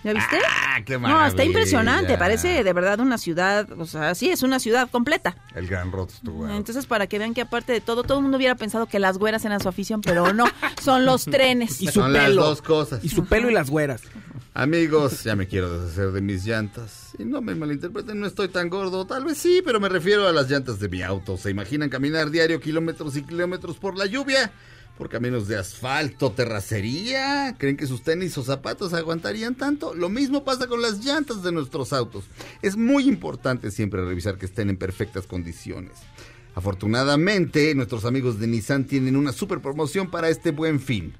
¿Ya viste? Ah, qué no, está impresionante, parece de verdad una ciudad, o sea, sí, es una ciudad completa. El gran Stewart. Entonces, para que vean que aparte de todo, todo el mundo hubiera pensado que las güeras eran su afición, pero no, son los trenes. Y su Son las pelo. dos cosas. Y su pelo y las güeras. Amigos, ya me quiero deshacer de mis llantas. Y no me malinterpreten, no estoy tan gordo. Tal vez sí, pero me refiero a las llantas de mi auto. ¿Se imaginan caminar diario kilómetros y kilómetros por la lluvia? Por caminos de asfalto, terracería. ¿Creen que sus tenis o zapatos aguantarían tanto? Lo mismo pasa con las llantas de nuestros autos. Es muy importante siempre revisar que estén en perfectas condiciones. Afortunadamente, nuestros amigos de Nissan tienen una super promoción para este buen fin.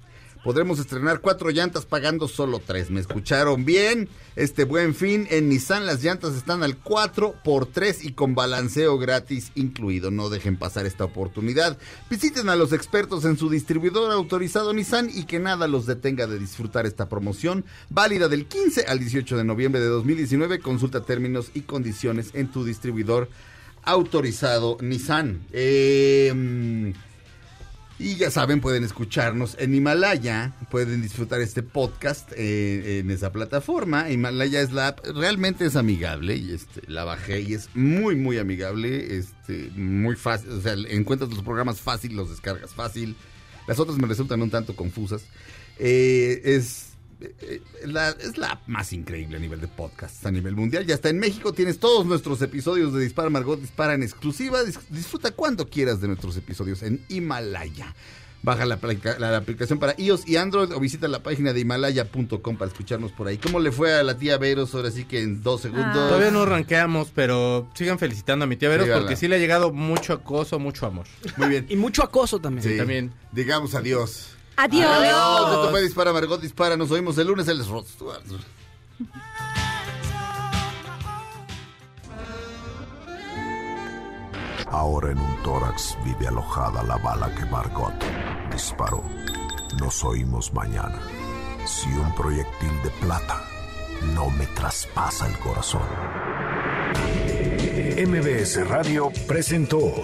Podremos estrenar cuatro llantas pagando solo tres. ¿Me escucharon bien? Este buen fin en Nissan las llantas están al 4 por 3 y con balanceo gratis incluido. No dejen pasar esta oportunidad. Visiten a los expertos en su distribuidor autorizado Nissan y que nada los detenga de disfrutar esta promoción válida del 15 al 18 de noviembre de 2019. Consulta términos y condiciones en tu distribuidor autorizado Nissan. Eh, y ya saben, pueden escucharnos en Himalaya, pueden disfrutar este podcast eh, en esa plataforma. Himalaya es la realmente es amigable y este, la bajé y es muy, muy amigable, este, muy fácil, o sea, encuentras los programas fácil, los descargas fácil. Las otras me resultan un tanto confusas. Eh, es la, es la más increíble a nivel de podcasts a nivel mundial. Ya está en México, tienes todos nuestros episodios de Dispara Margot Dispara en exclusiva. Dis- disfruta cuando quieras de nuestros episodios en Himalaya. Baja la, la- la aplicación para iOS y Android o visita la página de himalaya.com para escucharnos por ahí. ¿Cómo le fue a la tía Veros ahora sí que en dos segundos? Todavía no ranqueamos, pero sigan felicitando a mi tía Veros porque sí le ha llegado mucho acoso, mucho amor. Muy bien. Y mucho acoso también. Sí, también. Digamos adiós. Adiós. Adiós. Margot Dispara. Nos oímos el lunes. El. Ahora en un tórax vive alojada la bala que Margot disparó. Nos oímos mañana. Si un proyectil de plata no me traspasa el corazón. MBS Radio presentó